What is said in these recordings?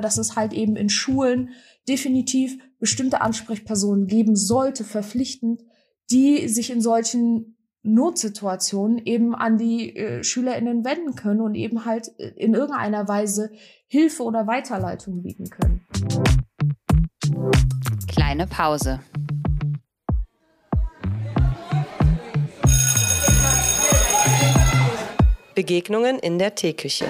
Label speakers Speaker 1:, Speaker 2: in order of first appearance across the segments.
Speaker 1: dass es halt eben in Schulen definitiv bestimmte Ansprechpersonen geben sollte, verpflichtend, die sich in solchen Notsituationen eben an die äh, SchülerInnen wenden können und eben halt äh, in irgendeiner Weise Hilfe oder Weiterleitung bieten können.
Speaker 2: Kleine Pause.
Speaker 3: Begegnungen in der Teeküche.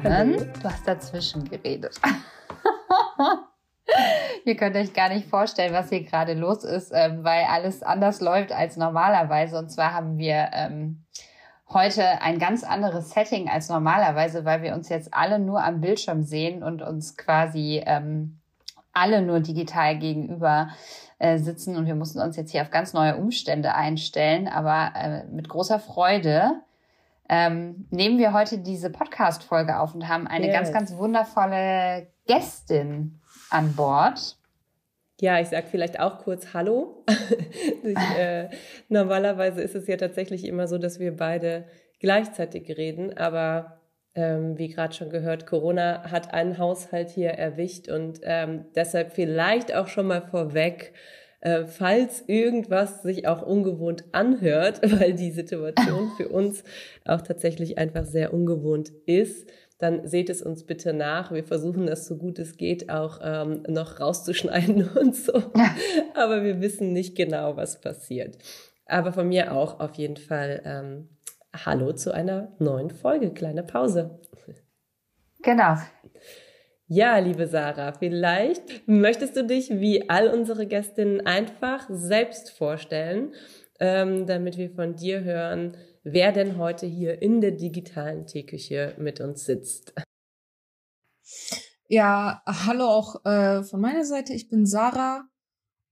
Speaker 2: Willkommen. Du hast dazwischen geredet. Ihr könnt euch gar nicht vorstellen, was hier gerade los ist, ähm, weil alles anders läuft als normalerweise. Und zwar haben wir ähm, heute ein ganz anderes Setting als normalerweise, weil wir uns jetzt alle nur am Bildschirm sehen und uns quasi ähm, alle nur digital gegenüber äh, sitzen. Und wir mussten uns jetzt hier auf ganz neue Umstände einstellen. Aber äh, mit großer Freude ähm, nehmen wir heute diese Podcast-Folge auf und haben eine yes. ganz, ganz wundervolle Gästin an Bord.
Speaker 3: Ja, ich sage vielleicht auch kurz Hallo. ich, äh, normalerweise ist es ja tatsächlich immer so, dass wir beide gleichzeitig reden, aber ähm, wie gerade schon gehört, Corona hat einen Haushalt hier erwischt und ähm, deshalb vielleicht auch schon mal vorweg, äh, falls irgendwas sich auch ungewohnt anhört, weil die Situation für uns auch tatsächlich einfach sehr ungewohnt ist dann seht es uns bitte nach. Wir versuchen das so gut es geht auch ähm, noch rauszuschneiden und so. Aber wir wissen nicht genau, was passiert. Aber von mir auch auf jeden Fall ähm, Hallo zu einer neuen Folge. Kleine Pause.
Speaker 2: Genau.
Speaker 3: Ja, liebe Sarah, vielleicht möchtest du dich wie all unsere Gästinnen einfach selbst vorstellen, ähm, damit wir von dir hören, wer denn heute hier in der digitalen Teeküche mit uns sitzt.
Speaker 1: Ja, hallo auch äh, von meiner Seite. Ich bin Sarah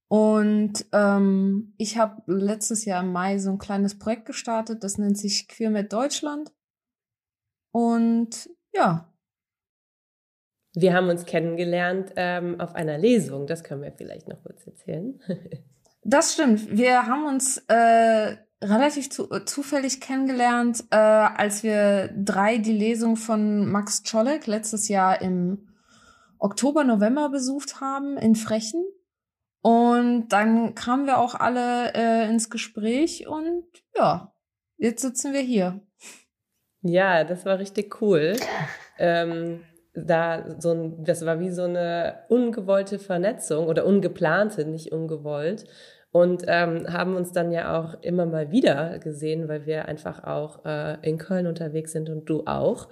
Speaker 1: und ähm, ich habe letztes Jahr im Mai so ein kleines Projekt gestartet, das nennt sich Queer mit Deutschland. Und ja.
Speaker 3: Wir haben uns kennengelernt ähm, auf einer Lesung, das können wir vielleicht noch kurz erzählen.
Speaker 1: das stimmt. Wir haben uns äh, relativ zu, zufällig kennengelernt, äh, als wir drei die Lesung von Max Czolek letztes Jahr im Oktober, November besucht haben in Frechen. Und dann kamen wir auch alle äh, ins Gespräch und ja, jetzt sitzen wir hier.
Speaker 3: Ja, das war richtig cool. ähm, da so ein, das war wie so eine ungewollte Vernetzung oder ungeplante, nicht ungewollt und ähm, haben uns dann ja auch immer mal wieder gesehen, weil wir einfach auch äh, in Köln unterwegs sind und du auch.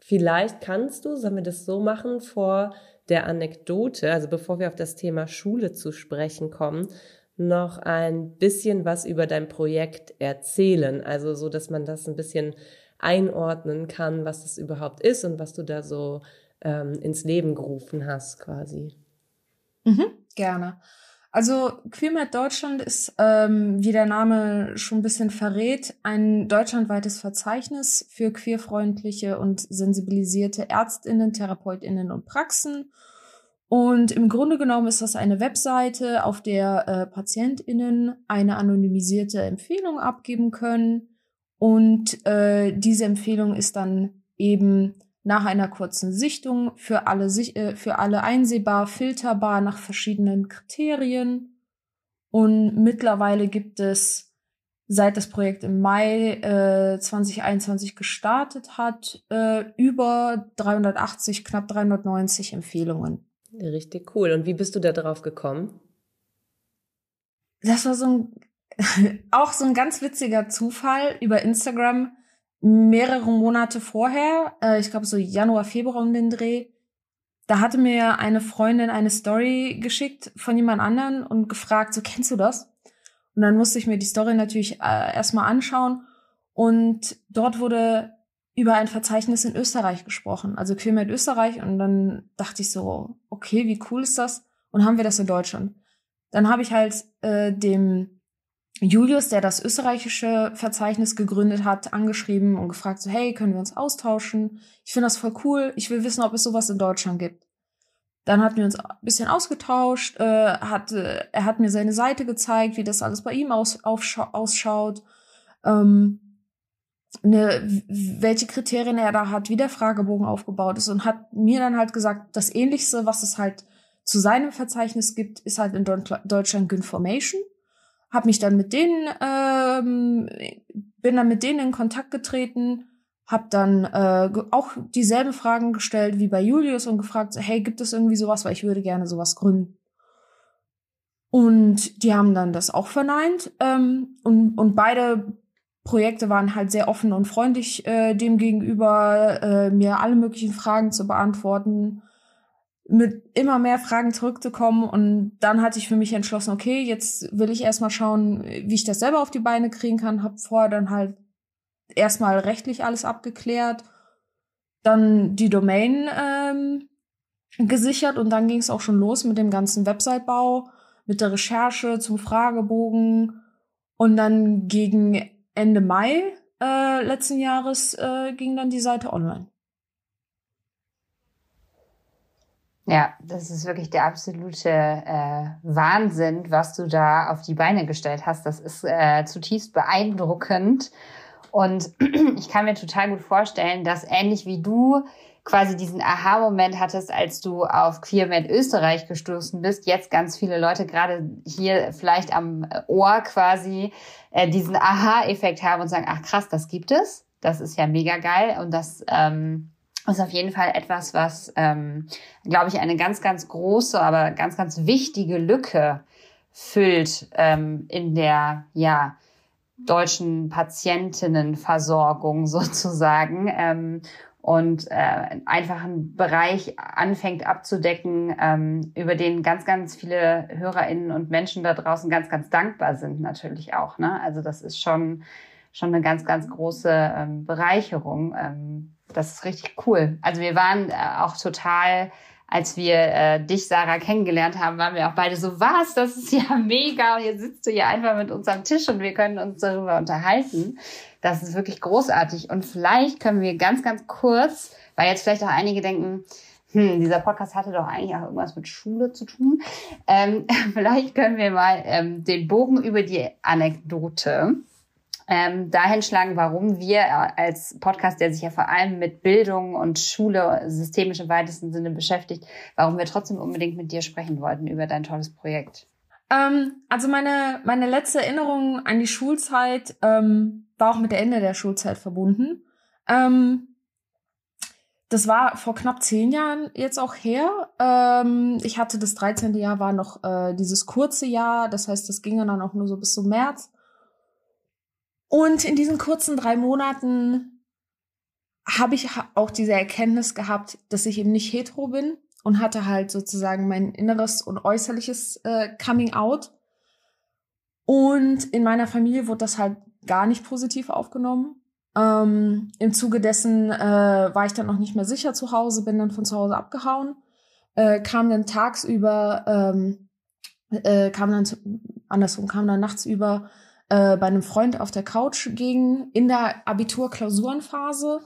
Speaker 3: Vielleicht kannst du, sollen wir das so machen, vor der Anekdote, also bevor wir auf das Thema Schule zu sprechen kommen, noch ein bisschen was über dein Projekt erzählen, also so, dass man das ein bisschen einordnen kann, was das überhaupt ist und was du da so ähm, ins Leben gerufen hast, quasi.
Speaker 1: Mhm, gerne. Also QueerMed Deutschland ist, ähm, wie der Name schon ein bisschen verrät, ein deutschlandweites Verzeichnis für queerfreundliche und sensibilisierte Ärztinnen, Therapeutinnen und Praxen. Und im Grunde genommen ist das eine Webseite, auf der äh, Patientinnen eine anonymisierte Empfehlung abgeben können. Und äh, diese Empfehlung ist dann eben nach einer kurzen Sichtung für alle, äh, für alle einsehbar, filterbar nach verschiedenen Kriterien. Und mittlerweile gibt es, seit das Projekt im Mai äh, 2021 gestartet hat, äh, über 380, knapp 390 Empfehlungen.
Speaker 3: Richtig cool. Und wie bist du da drauf gekommen?
Speaker 1: Das war so ein, auch so ein ganz witziger Zufall über Instagram mehrere Monate vorher, äh, ich glaube so Januar, Februar um den Dreh, da hatte mir eine Freundin eine Story geschickt von jemand anderen und gefragt, so kennst du das? Und dann musste ich mir die Story natürlich äh, erstmal anschauen und dort wurde über ein Verzeichnis in Österreich gesprochen, also Queer Österreich und dann dachte ich so, okay, wie cool ist das? Und haben wir das in Deutschland? Dann habe ich halt äh, dem Julius, der das österreichische Verzeichnis gegründet hat, angeschrieben und gefragt so, hey, können wir uns austauschen? Ich finde das voll cool. Ich will wissen, ob es sowas in Deutschland gibt. Dann hatten wir uns ein bisschen ausgetauscht, äh, hat, er hat mir seine Seite gezeigt, wie das alles bei ihm aus, ausschaut, ähm, ne, welche Kriterien er da hat, wie der Fragebogen aufgebaut ist und hat mir dann halt gesagt, das Ähnlichste, was es halt zu seinem Verzeichnis gibt, ist halt in Deutschland Gunformation. Hab mich dann mit denen, ähm, bin dann mit denen in Kontakt getreten, hab dann äh, auch dieselben Fragen gestellt wie bei Julius und gefragt, hey, gibt es irgendwie sowas, weil ich würde gerne sowas gründen. Und die haben dann das auch verneint. Ähm, und, und beide Projekte waren halt sehr offen und freundlich äh, dem gegenüber, äh, mir alle möglichen Fragen zu beantworten, mit immer mehr Fragen zurückzukommen. Und dann hatte ich für mich entschlossen, okay, jetzt will ich erstmal schauen, wie ich das selber auf die Beine kriegen kann. Hab vorher dann halt erstmal rechtlich alles abgeklärt, dann die Domain ähm, gesichert und dann ging es auch schon los mit dem ganzen Websitebau, mit der Recherche zum Fragebogen und dann gegen Ende Mai äh, letzten Jahres äh, ging dann die Seite online.
Speaker 2: Ja, das ist wirklich der absolute äh, Wahnsinn, was du da auf die Beine gestellt hast. Das ist äh, zutiefst beeindruckend. Und ich kann mir total gut vorstellen, dass ähnlich wie du quasi diesen Aha-Moment hattest, als du auf QueerMed Österreich gestoßen bist, jetzt ganz viele Leute gerade hier vielleicht am Ohr quasi äh, diesen Aha-Effekt haben und sagen, ach krass, das gibt es. Das ist ja mega geil und das ähm, ist auf jeden Fall etwas, was, ähm, glaube ich, eine ganz, ganz große, aber ganz, ganz wichtige Lücke füllt ähm, in der, ja, deutschen Patientinnenversorgung sozusagen ähm, und äh, einfach einen Bereich anfängt abzudecken, ähm, über den ganz, ganz viele HörerInnen und Menschen da draußen ganz, ganz dankbar sind natürlich auch. Ne? Also das ist schon, schon eine ganz, ganz große ähm, Bereicherung. Ähm, das ist richtig cool. Also wir waren äh, auch total als wir äh, dich, Sarah, kennengelernt haben, waren wir auch beide so, was, das ist ja mega und jetzt sitzt du hier einfach mit uns am Tisch und wir können uns darüber unterhalten. Das ist wirklich großartig und vielleicht können wir ganz, ganz kurz, weil jetzt vielleicht auch einige denken, hm, dieser Podcast hatte doch eigentlich auch irgendwas mit Schule zu tun. Ähm, vielleicht können wir mal ähm, den Bogen über die Anekdote ähm, dahin schlagen, warum wir als Podcast, der sich ja vor allem mit Bildung und Schule systemisch im weitesten Sinne beschäftigt, warum wir trotzdem unbedingt mit dir sprechen wollten über dein tolles Projekt.
Speaker 1: Ähm, also meine, meine letzte Erinnerung an die Schulzeit ähm, war auch mit der Ende der Schulzeit verbunden. Ähm, das war vor knapp zehn Jahren jetzt auch her. Ähm, ich hatte das 13. Jahr, war noch äh, dieses kurze Jahr. Das heißt, das ging dann auch nur so bis zum März. Und in diesen kurzen drei Monaten habe ich auch diese Erkenntnis gehabt, dass ich eben nicht hetero bin und hatte halt sozusagen mein inneres und äußerliches äh, Coming Out. Und in meiner Familie wurde das halt gar nicht positiv aufgenommen. Ähm, Im Zuge dessen äh, war ich dann noch nicht mehr sicher zu Hause, bin dann von zu Hause abgehauen, äh, kam dann tagsüber, ähm, äh, kam dann andersrum, kam dann nachts über äh, bei einem Freund auf der Couch ging in der Abitur-Klausurenphase.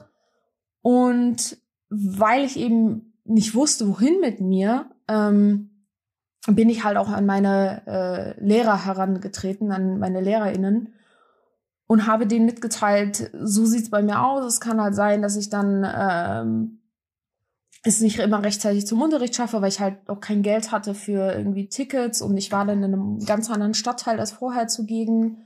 Speaker 1: Und weil ich eben nicht wusste, wohin mit mir, ähm, bin ich halt auch an meine äh, Lehrer herangetreten, an meine LehrerInnen und habe denen mitgeteilt, so sieht's bei mir aus. Es kann halt sein, dass ich dann ähm, es nicht immer rechtzeitig zum Unterricht schaffe, weil ich halt auch kein Geld hatte für irgendwie Tickets und ich war dann in einem ganz anderen Stadtteil als vorher zugegen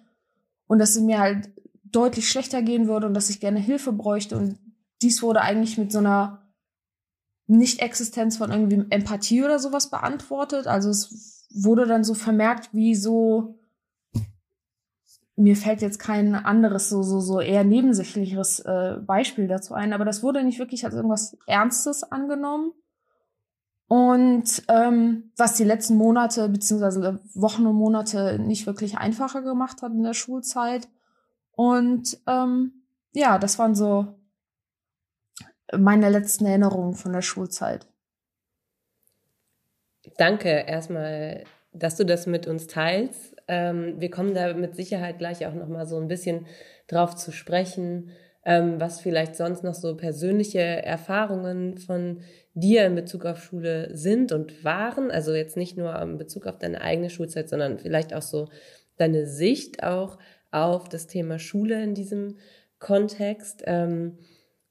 Speaker 1: und dass es mir halt deutlich schlechter gehen würde und dass ich gerne Hilfe bräuchte. Und dies wurde eigentlich mit so einer Nicht-Existenz von irgendwie Empathie oder sowas beantwortet. Also es wurde dann so vermerkt, wie so, mir fällt jetzt kein anderes, so, so, so eher nebensächlicheres äh, Beispiel dazu ein, aber das wurde nicht wirklich als irgendwas Ernstes angenommen. Und ähm, was die letzten Monate beziehungsweise Wochen und Monate nicht wirklich einfacher gemacht hat in der Schulzeit. Und ähm, ja, das waren so meine letzten Erinnerungen von der Schulzeit.
Speaker 3: Danke erstmal, dass du das mit uns teilst. Ähm, wir kommen da mit Sicherheit gleich auch noch mal so ein bisschen drauf zu sprechen, ähm, was vielleicht sonst noch so persönliche Erfahrungen von dir in Bezug auf Schule sind und waren. Also jetzt nicht nur in Bezug auf deine eigene Schulzeit, sondern vielleicht auch so deine Sicht auch auf das Thema Schule in diesem Kontext. Ähm,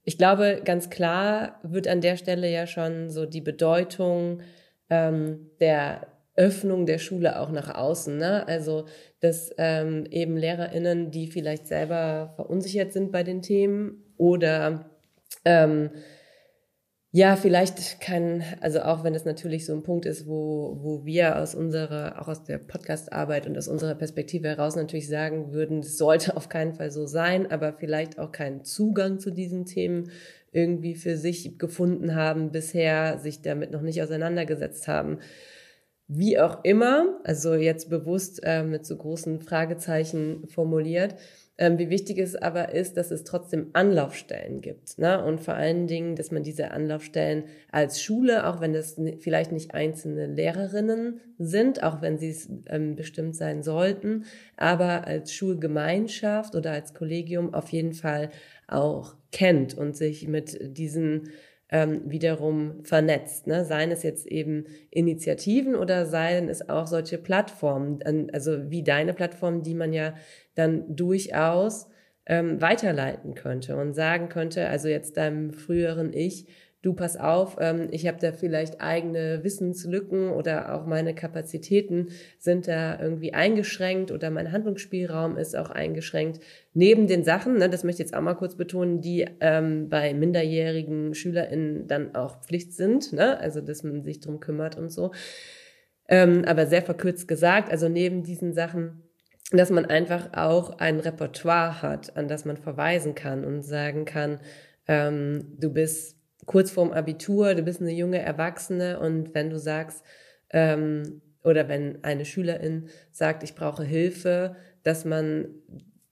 Speaker 3: ich glaube, ganz klar wird an der Stelle ja schon so die Bedeutung ähm, der Öffnung der Schule auch nach außen. Ne? Also, dass ähm, eben LehrerInnen, die vielleicht selber verunsichert sind bei den Themen oder ähm, ja, vielleicht kann, also auch wenn es natürlich so ein Punkt ist, wo, wo wir aus unserer, auch aus der Podcast-Arbeit und aus unserer Perspektive heraus natürlich sagen würden, es sollte auf keinen Fall so sein, aber vielleicht auch keinen Zugang zu diesen Themen irgendwie für sich gefunden haben, bisher sich damit noch nicht auseinandergesetzt haben. Wie auch immer, also jetzt bewusst äh, mit so großen Fragezeichen formuliert, ähm, wie wichtig es aber ist, dass es trotzdem Anlaufstellen gibt. Ne? Und vor allen Dingen, dass man diese Anlaufstellen als Schule, auch wenn das vielleicht nicht einzelne Lehrerinnen sind, auch wenn sie es ähm, bestimmt sein sollten, aber als Schulgemeinschaft oder als Kollegium auf jeden Fall auch kennt und sich mit diesen ähm, wiederum vernetzt. Ne? Seien es jetzt eben Initiativen oder seien es auch solche Plattformen, also wie deine Plattform, die man ja dann durchaus ähm, weiterleiten könnte und sagen könnte, also jetzt deinem früheren Ich, du pass auf, ähm, ich habe da vielleicht eigene Wissenslücken oder auch meine Kapazitäten sind da irgendwie eingeschränkt oder mein Handlungsspielraum ist auch eingeschränkt. Neben den Sachen, ne, das möchte ich jetzt auch mal kurz betonen, die ähm, bei minderjährigen SchülerInnen dann auch Pflicht sind, ne? also dass man sich drum kümmert und so. Ähm, aber sehr verkürzt gesagt, also neben diesen Sachen dass man einfach auch ein Repertoire hat, an das man verweisen kann und sagen kann, ähm, du bist kurz vorm Abitur, du bist eine junge Erwachsene und wenn du sagst, ähm, oder wenn eine Schülerin sagt, ich brauche Hilfe, dass man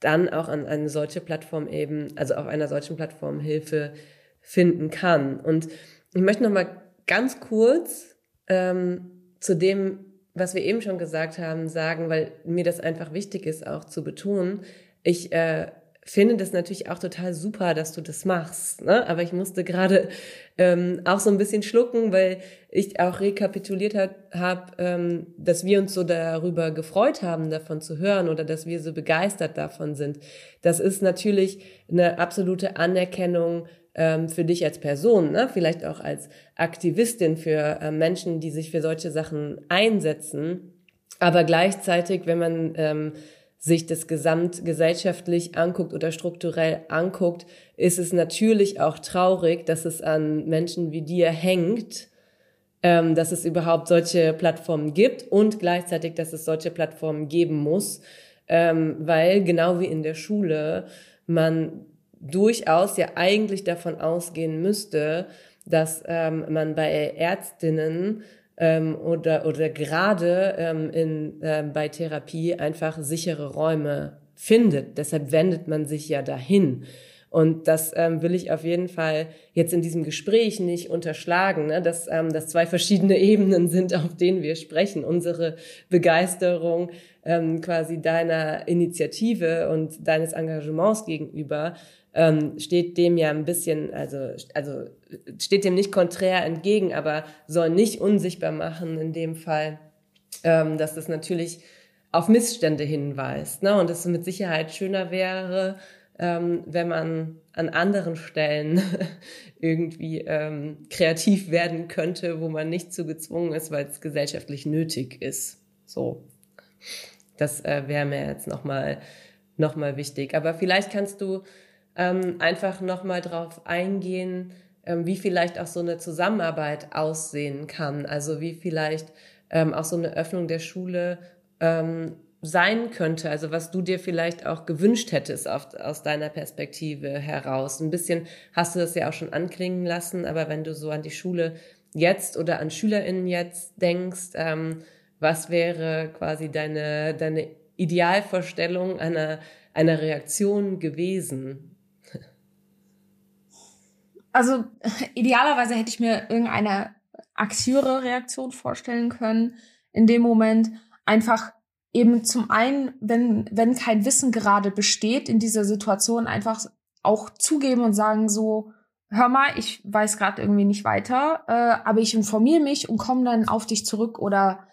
Speaker 3: dann auch an eine solche Plattform eben, also auf einer solchen Plattform Hilfe finden kann. Und ich möchte noch mal ganz kurz ähm, zu dem, was wir eben schon gesagt haben, sagen, weil mir das einfach wichtig ist, auch zu betonen. Ich äh, finde das natürlich auch total super, dass du das machst. Ne? Aber ich musste gerade ähm, auch so ein bisschen schlucken, weil ich auch rekapituliert habe, ähm, dass wir uns so darüber gefreut haben, davon zu hören oder dass wir so begeistert davon sind. Das ist natürlich eine absolute Anerkennung ähm, für dich als Person, ne? vielleicht auch als Aktivistin für äh, Menschen, die sich für solche Sachen einsetzen. Aber gleichzeitig, wenn man ähm, sich das gesamtgesellschaftlich anguckt oder strukturell anguckt, ist es natürlich auch traurig, dass es an Menschen wie dir hängt, ähm, dass es überhaupt solche Plattformen gibt und gleichzeitig, dass es solche Plattformen geben muss, ähm, weil genau wie in der Schule man durchaus ja eigentlich davon ausgehen müsste, dass ähm, man bei Ärztinnen ähm, oder, oder gerade ähm, in, äh, bei Therapie einfach sichere Räume findet. Deshalb wendet man sich ja dahin. Und das ähm, will ich auf jeden Fall jetzt in diesem Gespräch nicht unterschlagen, ne? dass ähm, das zwei verschiedene Ebenen sind, auf denen wir sprechen. Unsere Begeisterung ähm, quasi deiner Initiative und deines Engagements gegenüber ähm, steht dem ja ein bisschen, also, also steht dem nicht konträr entgegen, aber soll nicht unsichtbar machen in dem Fall, ähm, dass das natürlich auf Missstände hinweist. Ne? Und es mit Sicherheit schöner wäre, ähm, wenn man an anderen Stellen irgendwie ähm, kreativ werden könnte, wo man nicht zu gezwungen ist, weil es gesellschaftlich nötig ist. So, das äh, wäre mir jetzt nochmal noch mal wichtig. Aber vielleicht kannst du ähm, einfach nochmal drauf eingehen, wie vielleicht auch so eine Zusammenarbeit aussehen kann. Also wie vielleicht ähm, auch so eine Öffnung der Schule ähm, sein könnte. Also was du dir vielleicht auch gewünscht hättest auf, aus deiner Perspektive heraus. Ein bisschen hast du das ja auch schon anklingen lassen, aber wenn du so an die Schule jetzt oder an SchülerInnen jetzt denkst, ähm, was wäre quasi deine, deine Idealvorstellung einer, einer Reaktion gewesen?
Speaker 1: Also idealerweise hätte ich mir irgendeine aktivere Reaktion vorstellen können. In dem Moment einfach eben zum einen, wenn, wenn kein Wissen gerade besteht in dieser Situation, einfach auch zugeben und sagen so, hör mal, ich weiß gerade irgendwie nicht weiter, äh, aber ich informiere mich und komme dann auf dich zurück oder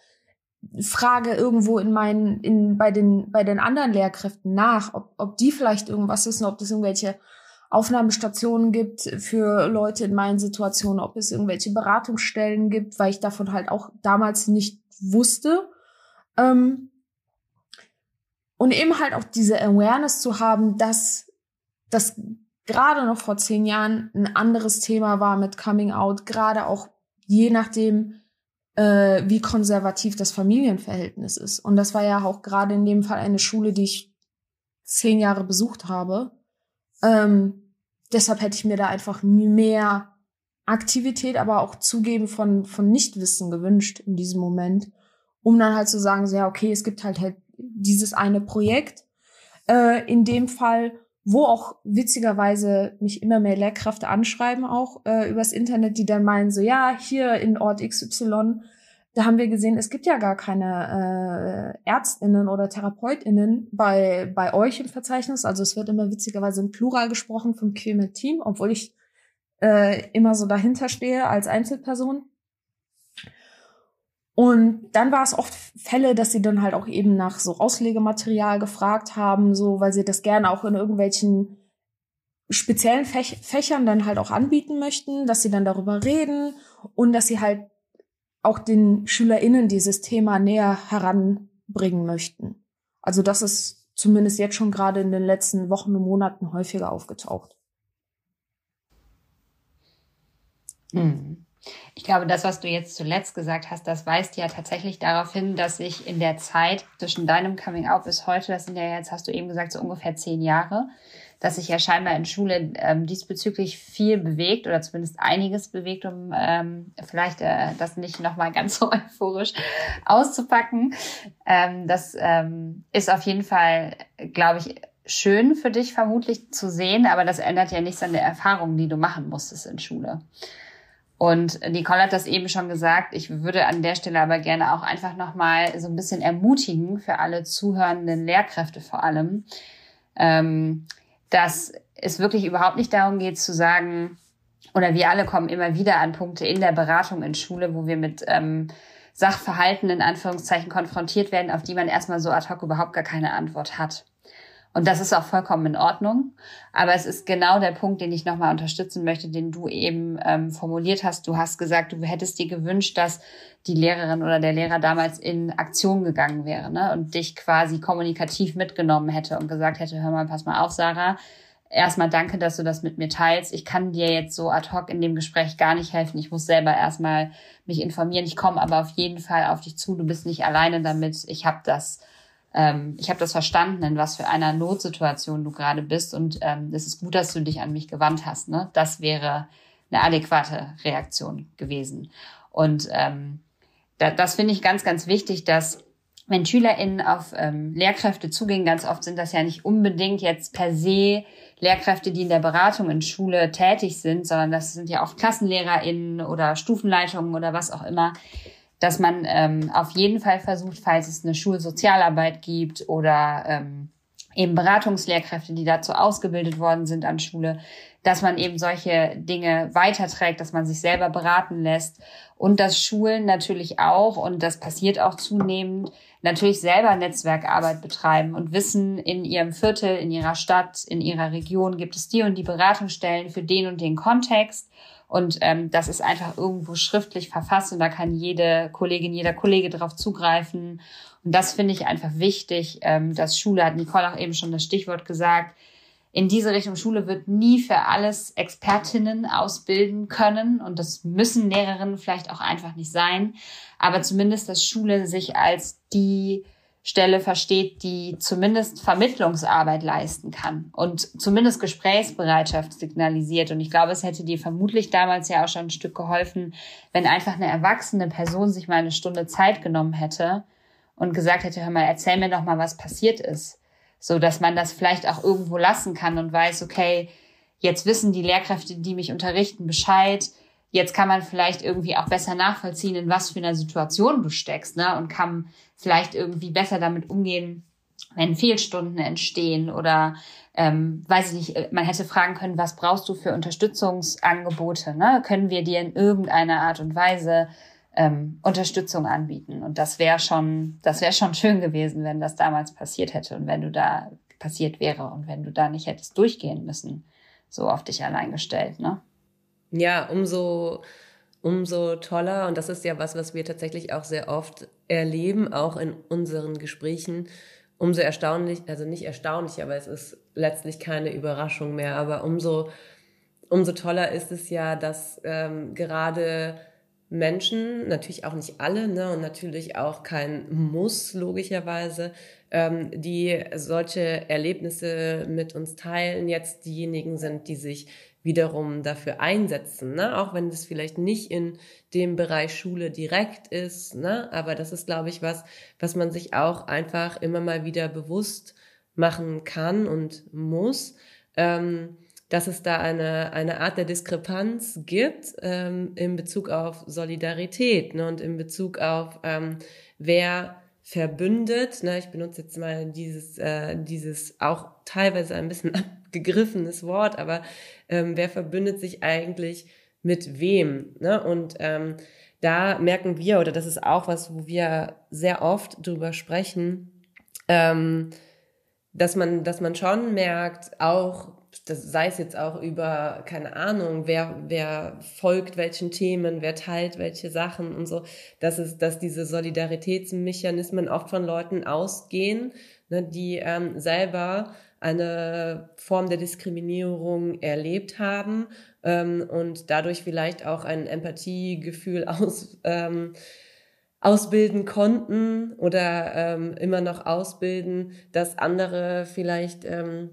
Speaker 1: frage irgendwo in meinen, in, bei den, bei den anderen Lehrkräften nach, ob, ob die vielleicht irgendwas wissen, ob es irgendwelche Aufnahmestationen gibt für Leute in meinen Situationen, ob es irgendwelche Beratungsstellen gibt, weil ich davon halt auch damals nicht wusste. Ähm, und eben halt auch diese Awareness zu haben, dass das gerade noch vor zehn Jahren ein anderes Thema war mit Coming Out, gerade auch je nachdem, äh, wie konservativ das Familienverhältnis ist. Und das war ja auch gerade in dem Fall eine Schule, die ich zehn Jahre besucht habe. Ähm, deshalb hätte ich mir da einfach mehr Aktivität, aber auch Zugeben von, von Nichtwissen gewünscht in diesem Moment, um dann halt zu sagen, so, ja, okay, es gibt halt halt dieses eine Projekt. Äh, in dem Fall, wo auch witzigerweise mich immer mehr Lehrkräfte anschreiben, auch äh, übers Internet, die dann meinen, so, ja, hier in Ort XY da haben wir gesehen, es gibt ja gar keine äh, Ärztinnen oder Therapeutinnen bei, bei euch im Verzeichnis. Also es wird immer witzigerweise im Plural gesprochen vom Queer Team, obwohl ich äh, immer so dahinter stehe als Einzelperson. Und dann war es oft Fälle, dass sie dann halt auch eben nach so Auslegematerial gefragt haben, so weil sie das gerne auch in irgendwelchen speziellen Fäch Fächern dann halt auch anbieten möchten, dass sie dann darüber reden und dass sie halt auch den SchülerInnen dieses Thema näher heranbringen möchten. Also das ist zumindest jetzt schon gerade in den letzten Wochen und Monaten häufiger aufgetaucht.
Speaker 2: Hm. Ich glaube, das, was du jetzt zuletzt gesagt hast, das weist ja tatsächlich darauf hin, dass sich in der Zeit zwischen deinem Coming Out bis heute, das sind ja jetzt, hast du eben gesagt, so ungefähr zehn Jahre, dass sich ja scheinbar in Schule ähm, diesbezüglich viel bewegt oder zumindest einiges bewegt, um ähm, vielleicht äh, das nicht nochmal ganz so euphorisch auszupacken. Ähm, das ähm, ist auf jeden Fall, glaube ich, schön für dich vermutlich zu sehen, aber das ändert ja nichts an der Erfahrung, die du machen musstest in Schule. Und Nicole hat das eben schon gesagt. Ich würde an der Stelle aber gerne auch einfach nochmal so ein bisschen ermutigen für alle zuhörenden Lehrkräfte vor allem, ähm, dass es wirklich überhaupt nicht darum geht zu sagen, oder wir alle kommen immer wieder an Punkte in der Beratung in Schule, wo wir mit ähm, Sachverhalten in Anführungszeichen konfrontiert werden, auf die man erstmal so ad hoc überhaupt gar keine Antwort hat. Und das ist auch vollkommen in Ordnung. Aber es ist genau der Punkt, den ich nochmal unterstützen möchte, den du eben ähm, formuliert hast. Du hast gesagt, du hättest dir gewünscht, dass die Lehrerin oder der Lehrer damals in Aktion gegangen wäre ne? und dich quasi kommunikativ mitgenommen hätte und gesagt hätte, hör mal, pass mal auf, Sarah. Erstmal danke, dass du das mit mir teilst. Ich kann dir jetzt so ad hoc in dem Gespräch gar nicht helfen. Ich muss selber erstmal mich informieren. Ich komme aber auf jeden Fall auf dich zu. Du bist nicht alleine damit. Ich habe das ähm, ich habe das verstanden, in was für einer Notsituation du gerade bist und ähm, es ist gut, dass du dich an mich gewandt hast. Ne? Das wäre eine adäquate Reaktion gewesen. Und ähm, da, das finde ich ganz, ganz wichtig, dass wenn SchülerInnen auf ähm, Lehrkräfte zugehen, ganz oft sind das ja nicht unbedingt jetzt per se Lehrkräfte, die in der Beratung in Schule tätig sind, sondern das sind ja oft KlassenlehrerInnen oder Stufenleitungen oder was auch immer, dass man ähm, auf jeden Fall versucht, falls es eine Schulsozialarbeit gibt oder ähm, eben Beratungslehrkräfte, die dazu ausgebildet worden sind an Schule, dass man eben solche Dinge weiterträgt, dass man sich selber beraten lässt und dass Schulen natürlich auch, und das passiert auch zunehmend, natürlich selber Netzwerkarbeit betreiben und wissen, in ihrem Viertel, in ihrer Stadt, in ihrer Region gibt es die und die Beratungsstellen für den und den Kontext und ähm, das ist einfach irgendwo schriftlich verfasst und da kann jede Kollegin, jeder Kollege darauf zugreifen. Und das finde ich einfach wichtig, ähm, dass Schule, hat Nicole auch eben schon das Stichwort gesagt, in diese Richtung Schule wird nie für alles Expertinnen ausbilden können und das müssen Lehrerinnen vielleicht auch einfach nicht sein, aber zumindest, dass Schule sich als die Stelle versteht, die zumindest Vermittlungsarbeit leisten kann und zumindest Gesprächsbereitschaft signalisiert. Und ich glaube, es hätte dir vermutlich damals ja auch schon ein Stück geholfen, wenn einfach eine erwachsene Person sich mal eine Stunde Zeit genommen hätte und gesagt hätte, hör mal, erzähl mir doch mal, was passiert ist. So, dass man das vielleicht auch irgendwo lassen kann und weiß, okay, jetzt wissen die Lehrkräfte, die mich unterrichten, Bescheid Jetzt kann man vielleicht irgendwie auch besser nachvollziehen, in was für einer Situation du steckst, ne? Und kann vielleicht irgendwie besser damit umgehen, wenn Fehlstunden entstehen oder ähm, weiß ich nicht, man hätte fragen können, was brauchst du für Unterstützungsangebote? Ne? Können wir dir in irgendeiner Art und Weise ähm, Unterstützung anbieten? Und das wäre schon, das wäre schon schön gewesen, wenn das damals passiert hätte und wenn du da passiert wäre und wenn du da nicht hättest durchgehen müssen, so auf dich allein gestellt, ne?
Speaker 3: Ja, umso umso toller. Und das ist ja was, was wir tatsächlich auch sehr oft erleben, auch in unseren Gesprächen. Umso erstaunlich, also nicht erstaunlich, aber es ist letztlich keine Überraschung mehr. Aber umso, umso toller ist es ja, dass ähm, gerade Menschen, natürlich auch nicht alle, ne, und natürlich auch kein Muss, logischerweise, ähm, die solche Erlebnisse mit uns teilen, jetzt diejenigen sind, die sich wiederum dafür einsetzen, ne? auch wenn das vielleicht nicht in dem Bereich Schule direkt ist, ne? aber das ist, glaube ich, was, was man sich auch einfach immer mal wieder bewusst machen kann und muss, ähm, dass es da eine, eine Art der Diskrepanz gibt ähm, in Bezug auf Solidarität ne? und in Bezug auf ähm, wer verbündet. Ne? Ich benutze jetzt mal dieses, äh, dieses auch teilweise ein bisschen abgegriffenes Wort, aber ähm, wer verbündet sich eigentlich mit wem? Ne? Und ähm, da merken wir, oder das ist auch was, wo wir sehr oft drüber sprechen, ähm, dass man, dass man schon merkt, auch das sei es jetzt auch über, keine Ahnung, wer, wer folgt welchen Themen, wer teilt welche Sachen und so, dass es, dass diese Solidaritätsmechanismen oft von Leuten ausgehen, ne, die ähm, selber eine Form der Diskriminierung erlebt haben ähm, und dadurch vielleicht auch ein Empathiegefühl aus, ähm, ausbilden konnten oder ähm, immer noch ausbilden, dass andere vielleicht ähm,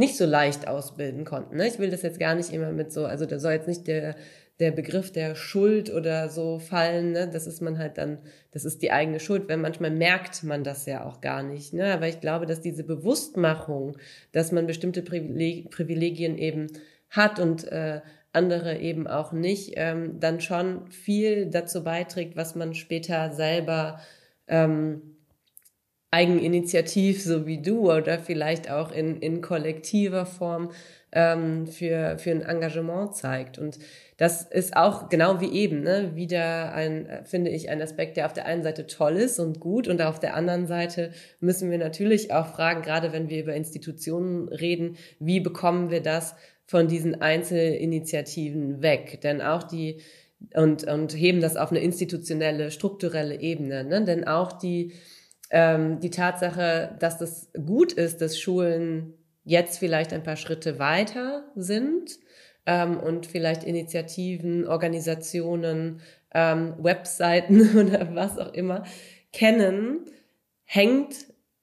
Speaker 3: nicht so leicht ausbilden konnten. Ne? Ich will das jetzt gar nicht immer mit so, also da soll jetzt nicht der, der Begriff der Schuld oder so fallen, ne? das ist man halt dann, das ist die eigene Schuld, weil manchmal merkt man das ja auch gar nicht. Ne? Aber ich glaube, dass diese Bewusstmachung, dass man bestimmte Privilegien eben hat und äh, andere eben auch nicht, ähm, dann schon viel dazu beiträgt, was man später selber ähm, Eigeninitiativ, so wie du, oder vielleicht auch in, in kollektiver Form ähm, für, für ein Engagement zeigt. Und das ist auch genau wie eben, ne, wieder ein, finde ich, ein Aspekt, der auf der einen Seite toll ist und gut und auf der anderen Seite müssen wir natürlich auch fragen, gerade wenn wir über Institutionen reden, wie bekommen wir das von diesen Einzelinitiativen weg? Denn auch die, und, und heben das auf eine institutionelle, strukturelle Ebene, ne? denn auch die, ähm, die Tatsache, dass das gut ist, dass Schulen jetzt vielleicht ein paar Schritte weiter sind ähm, und vielleicht Initiativen, Organisationen, ähm, Webseiten oder was auch immer kennen, hängt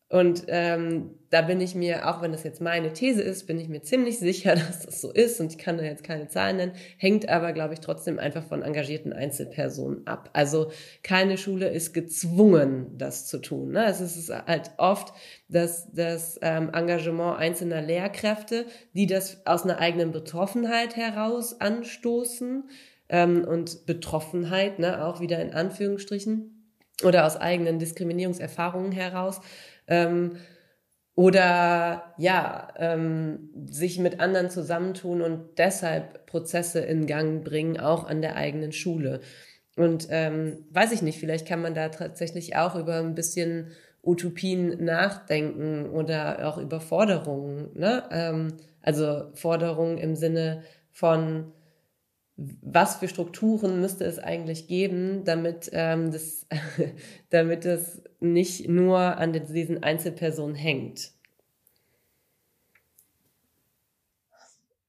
Speaker 3: und ähm, da bin ich mir, auch wenn das jetzt meine These ist, bin ich mir ziemlich sicher, dass das so ist und ich kann da jetzt keine Zahlen nennen, hängt aber, glaube ich, trotzdem einfach von engagierten Einzelpersonen ab. Also keine Schule ist gezwungen, das zu tun. Ne? Es ist halt oft das, das ähm, Engagement einzelner Lehrkräfte, die das aus einer eigenen Betroffenheit heraus anstoßen ähm, und Betroffenheit, ne, auch wieder in Anführungsstrichen, oder aus eigenen Diskriminierungserfahrungen heraus. Ähm, oder ja, ähm, sich mit anderen zusammentun und deshalb Prozesse in Gang bringen, auch an der eigenen Schule. Und ähm, weiß ich nicht, vielleicht kann man da tatsächlich auch über ein bisschen Utopien nachdenken oder auch über Forderungen. Ne? Ähm, also Forderungen im Sinne von was für Strukturen müsste es eigentlich geben, damit ähm, das, damit es nicht nur an diesen Einzelpersonen hängt?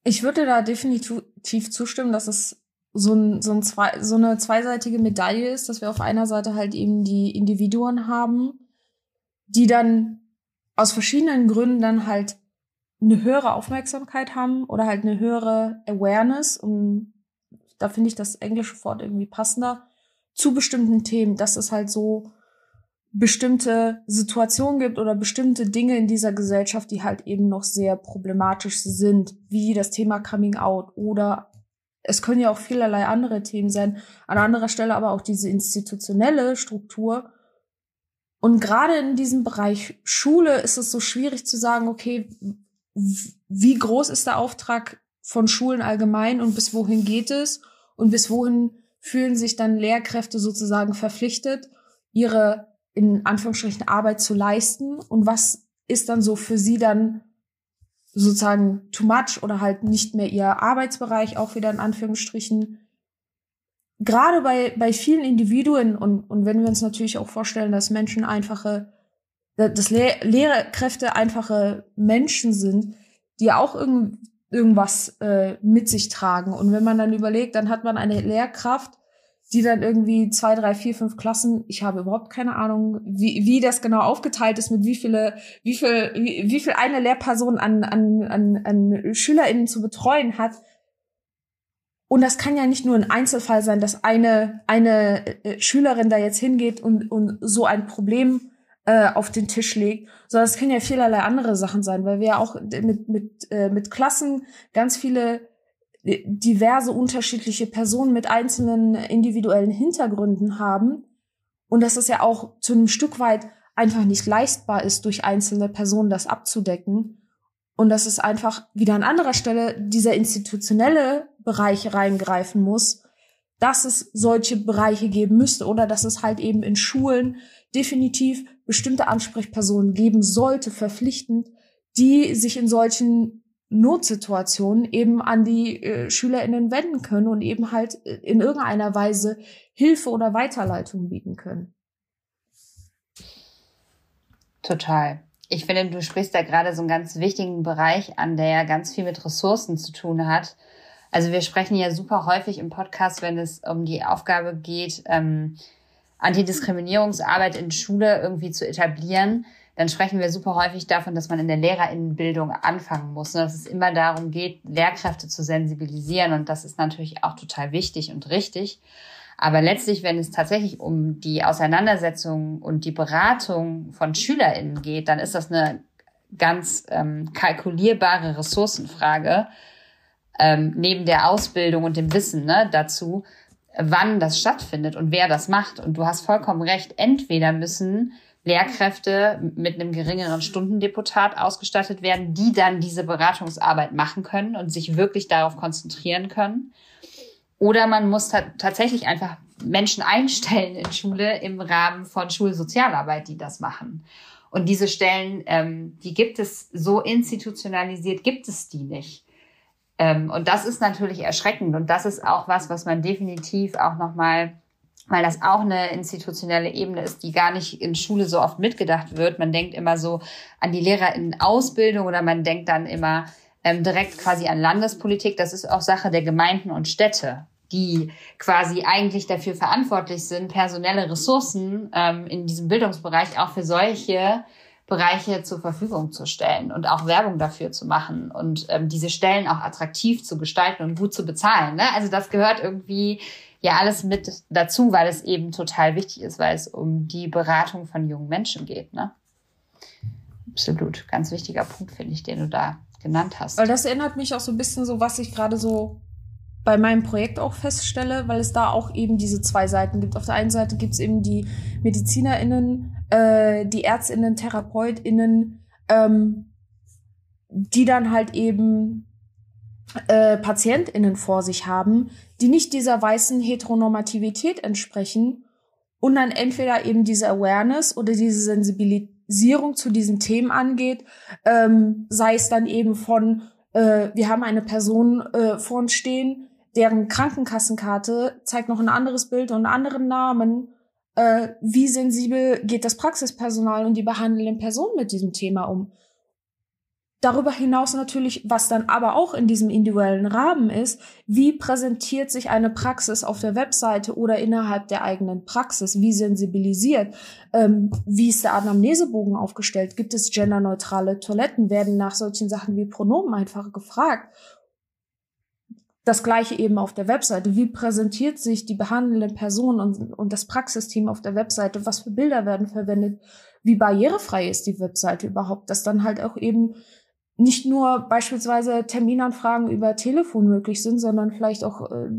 Speaker 1: Ich würde da definitiv zustimmen, dass es so, ein, so, ein zwei, so eine zweiseitige Medaille ist, dass wir auf einer Seite halt eben die Individuen haben, die dann aus verschiedenen Gründen dann halt eine höhere Aufmerksamkeit haben oder halt eine höhere Awareness, um da finde ich das englische Wort irgendwie passender, zu bestimmten Themen, dass es halt so bestimmte Situationen gibt oder bestimmte Dinge in dieser Gesellschaft, die halt eben noch sehr problematisch sind, wie das Thema Coming Out oder es können ja auch vielerlei andere Themen sein. An anderer Stelle aber auch diese institutionelle Struktur, Und gerade in diesem Bereich Schule ist es so schwierig zu sagen, okay, wie groß ist der Auftrag von Schulen allgemein und bis wohin geht es und bis wohin fühlen sich dann Lehrkräfte sozusagen verpflichtet, ihre in Anführungsstrichen Arbeit zu leisten und was ist dann so für sie dann sozusagen too much oder halt nicht mehr ihr Arbeitsbereich auch wieder in Anführungsstrichen. Gerade bei, bei vielen Individuen und, und wenn wir uns natürlich auch vorstellen, dass Menschen einfache, dass Lehr Lehrkräfte einfache Menschen sind, die auch irgend, irgendwas äh, mit sich tragen. Und wenn man dann überlegt, dann hat man eine Lehrkraft, die dann irgendwie zwei, drei, vier, fünf Klassen, ich habe überhaupt keine Ahnung, wie, wie das genau aufgeteilt ist, mit wie viele, wie viel, wie, wie viel eine Lehrperson an, an, an, an SchülerInnen zu betreuen hat. Und das kann ja nicht nur ein Einzelfall sein, dass eine, eine äh, Schülerin da jetzt hingeht und, und so ein Problem äh, auf den Tisch legt, sondern es können ja vielerlei andere Sachen sein, weil wir ja auch mit, mit, äh, mit Klassen ganz viele diverse unterschiedliche Personen mit einzelnen individuellen Hintergründen haben. Und dass es ja auch zu einem Stück weit einfach nicht leistbar ist, durch einzelne Personen das abzudecken. Und dass es einfach wieder an anderer Stelle dieser institutionelle Bereich reingreifen muss, dass es solche Bereiche geben müsste oder dass es halt eben in Schulen definitiv bestimmte Ansprechpersonen geben sollte, verpflichtend, die sich in solchen Notsituationen eben an die äh, SchülerInnen wenden können und eben halt äh, in irgendeiner Weise Hilfe oder Weiterleitung bieten können.
Speaker 2: Total. Ich finde, du sprichst da gerade so einen ganz wichtigen Bereich an, der ja ganz viel mit Ressourcen zu tun hat. Also wir sprechen ja super häufig im Podcast, wenn es um die Aufgabe geht, ähm, Antidiskriminierungsarbeit in Schule irgendwie zu etablieren dann sprechen wir super häufig davon, dass man in der Lehrerinnenbildung anfangen muss und dass es immer darum geht, Lehrkräfte zu sensibilisieren. Und das ist natürlich auch total wichtig und richtig. Aber letztlich, wenn es tatsächlich um die Auseinandersetzung und die Beratung von SchülerInnen geht, dann ist das eine ganz ähm, kalkulierbare Ressourcenfrage, ähm, neben der Ausbildung und dem Wissen ne, dazu, wann das stattfindet und wer das macht. Und du hast vollkommen recht, entweder müssen Lehrkräfte mit einem geringeren Stundendeputat ausgestattet werden, die dann diese Beratungsarbeit machen können und sich wirklich darauf konzentrieren können. Oder man muss tatsächlich einfach Menschen einstellen in Schule im Rahmen von Schulsozialarbeit, die das machen. Und diese Stellen, ähm, die gibt es so institutionalisiert, gibt es die nicht. Ähm, und das ist natürlich erschreckend. Und das ist auch was, was man definitiv auch nochmal weil das auch eine institutionelle Ebene ist, die gar nicht in Schule so oft mitgedacht wird. Man denkt immer so an die Lehrer in Ausbildung oder man denkt dann immer ähm, direkt quasi an Landespolitik. Das ist auch Sache der Gemeinden und Städte, die quasi eigentlich dafür verantwortlich sind, personelle Ressourcen ähm, in diesem Bildungsbereich auch für solche Bereiche zur Verfügung zu stellen und auch Werbung dafür zu machen und ähm, diese Stellen auch attraktiv zu gestalten und gut zu bezahlen. Ne? Also das gehört irgendwie ja alles mit dazu, weil es eben total wichtig ist, weil es um die Beratung von jungen Menschen geht. Ne? Absolut, ganz wichtiger Punkt, finde ich, den du da genannt hast.
Speaker 1: Weil das erinnert mich auch so ein bisschen so, was ich gerade so bei meinem Projekt auch feststelle, weil es da auch eben diese zwei Seiten gibt. Auf der einen Seite gibt es eben die MedizinerInnen, äh, die ÄrztInnen, TherapeutInnen, ähm, die dann halt eben äh, PatientInnen vor sich haben, die nicht dieser weißen Heteronormativität entsprechen und dann entweder eben diese Awareness oder diese Sensibilisierung zu diesen Themen angeht, ähm, sei es dann eben von, äh, wir haben eine Person äh, vor uns stehen, deren Krankenkassenkarte zeigt noch ein anderes Bild und einen anderen Namen. Äh, wie sensibel geht das Praxispersonal und die behandelnden Personen mit diesem Thema um? Darüber hinaus natürlich, was dann aber auch in diesem individuellen Rahmen ist, wie präsentiert sich eine Praxis auf der Webseite oder innerhalb der eigenen Praxis? Wie sensibilisiert? Ähm, wie ist der Anamnesebogen aufgestellt? Gibt es genderneutrale Toiletten? Werden nach solchen Sachen wie Pronomen einfach gefragt? Das gleiche eben auf der Webseite. Wie präsentiert sich die behandelnde Person und, und das Praxisteam auf der Webseite? Was für Bilder werden verwendet? Wie barrierefrei ist die Webseite überhaupt? Dass dann halt auch eben nicht nur beispielsweise Terminanfragen über Telefon möglich sind, sondern vielleicht auch, äh,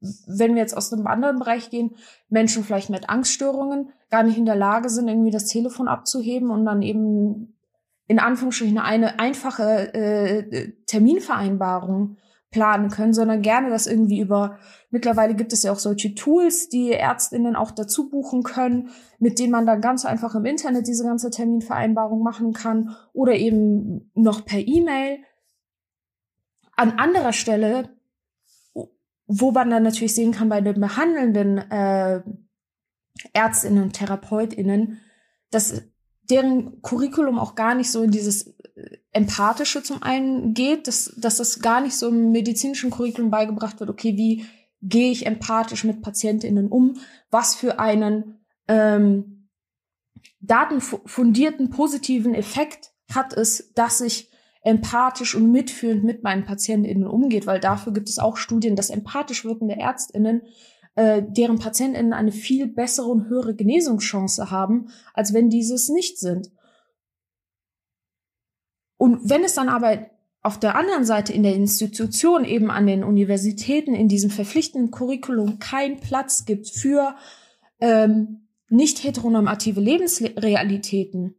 Speaker 1: wenn wir jetzt aus einem anderen Bereich gehen, Menschen vielleicht mit Angststörungen, gar nicht in der Lage sind, irgendwie das Telefon abzuheben und dann eben in Anführungsstrichen eine einfache äh, Terminvereinbarung planen können, sondern gerne das irgendwie über, mittlerweile gibt es ja auch solche Tools, die Ärztinnen auch dazu buchen können, mit denen man dann ganz einfach im Internet diese ganze Terminvereinbarung machen kann oder eben noch per E-Mail. An anderer Stelle, wo man dann natürlich sehen kann bei den behandelnden äh, Ärztinnen und Therapeutinnen, dass deren Curriculum auch gar nicht so in dieses äh, Empathische zum einen geht, dass, dass das gar nicht so im medizinischen Curriculum beigebracht wird, okay, wie gehe ich empathisch mit PatientInnen um, was für einen ähm, datenfundierten positiven Effekt hat es, dass ich empathisch und mitfühlend mit meinen PatientInnen umgeht, weil dafür gibt es auch Studien, dass empathisch wirkende ÄrztInnen äh, deren PatientInnen eine viel bessere und höhere Genesungschance haben, als wenn dieses nicht sind. Und wenn es dann aber auf der anderen Seite in der Institution, eben an den Universitäten, in diesem verpflichtenden Curriculum keinen Platz gibt für ähm, nicht heteronormative Lebensrealitäten,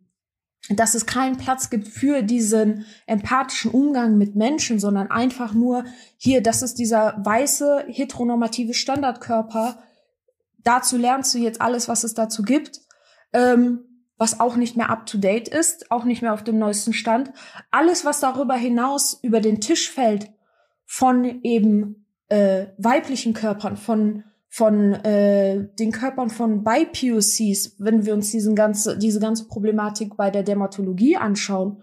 Speaker 1: dass es keinen Platz gibt für diesen empathischen Umgang mit Menschen, sondern einfach nur hier, das ist dieser weiße heteronormative Standardkörper. Dazu lernst du jetzt alles, was es dazu gibt, ähm, was auch nicht mehr up to date ist, auch nicht mehr auf dem neuesten Stand. Alles, was darüber hinaus über den Tisch fällt von eben äh, weiblichen Körpern, von von äh, den Körpern von BiPOCs, wenn wir uns diesen ganze, diese ganze Problematik bei der Dermatologie anschauen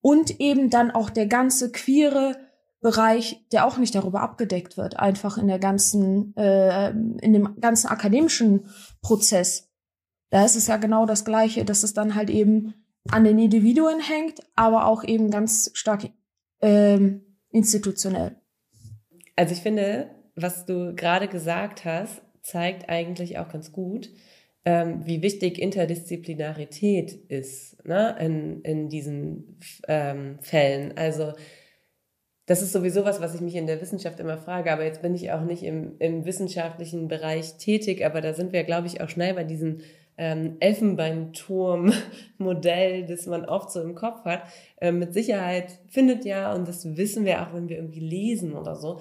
Speaker 1: und eben dann auch der ganze queere Bereich, der auch nicht darüber abgedeckt wird, einfach in der ganzen, äh, in dem ganzen akademischen Prozess. Da ist es ja genau das Gleiche, dass es dann halt eben an den Individuen hängt, aber auch eben ganz stark ähm, institutionell.
Speaker 3: Also ich finde, was du gerade gesagt hast, zeigt eigentlich auch ganz gut, ähm, wie wichtig Interdisziplinarität ist ne, in, in diesen ähm, Fällen. Also das ist sowieso was, was ich mich in der Wissenschaft immer frage, aber jetzt bin ich auch nicht im, im wissenschaftlichen Bereich tätig, aber da sind wir, glaube ich, auch schnell bei diesem ähm, Elfenbeinturm-Modell, das man oft so im Kopf hat. Ähm, mit Sicherheit findet ja, und das wissen wir auch, wenn wir irgendwie lesen oder so,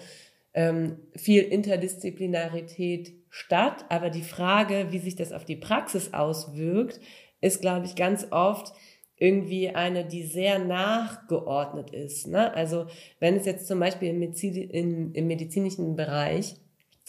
Speaker 3: ähm, viel Interdisziplinarität statt. Aber die Frage, wie sich das auf die Praxis auswirkt, ist, glaube ich, ganz oft irgendwie eine, die sehr nachgeordnet ist. Ne? Also wenn es jetzt zum Beispiel im, Medizin, im, im medizinischen Bereich,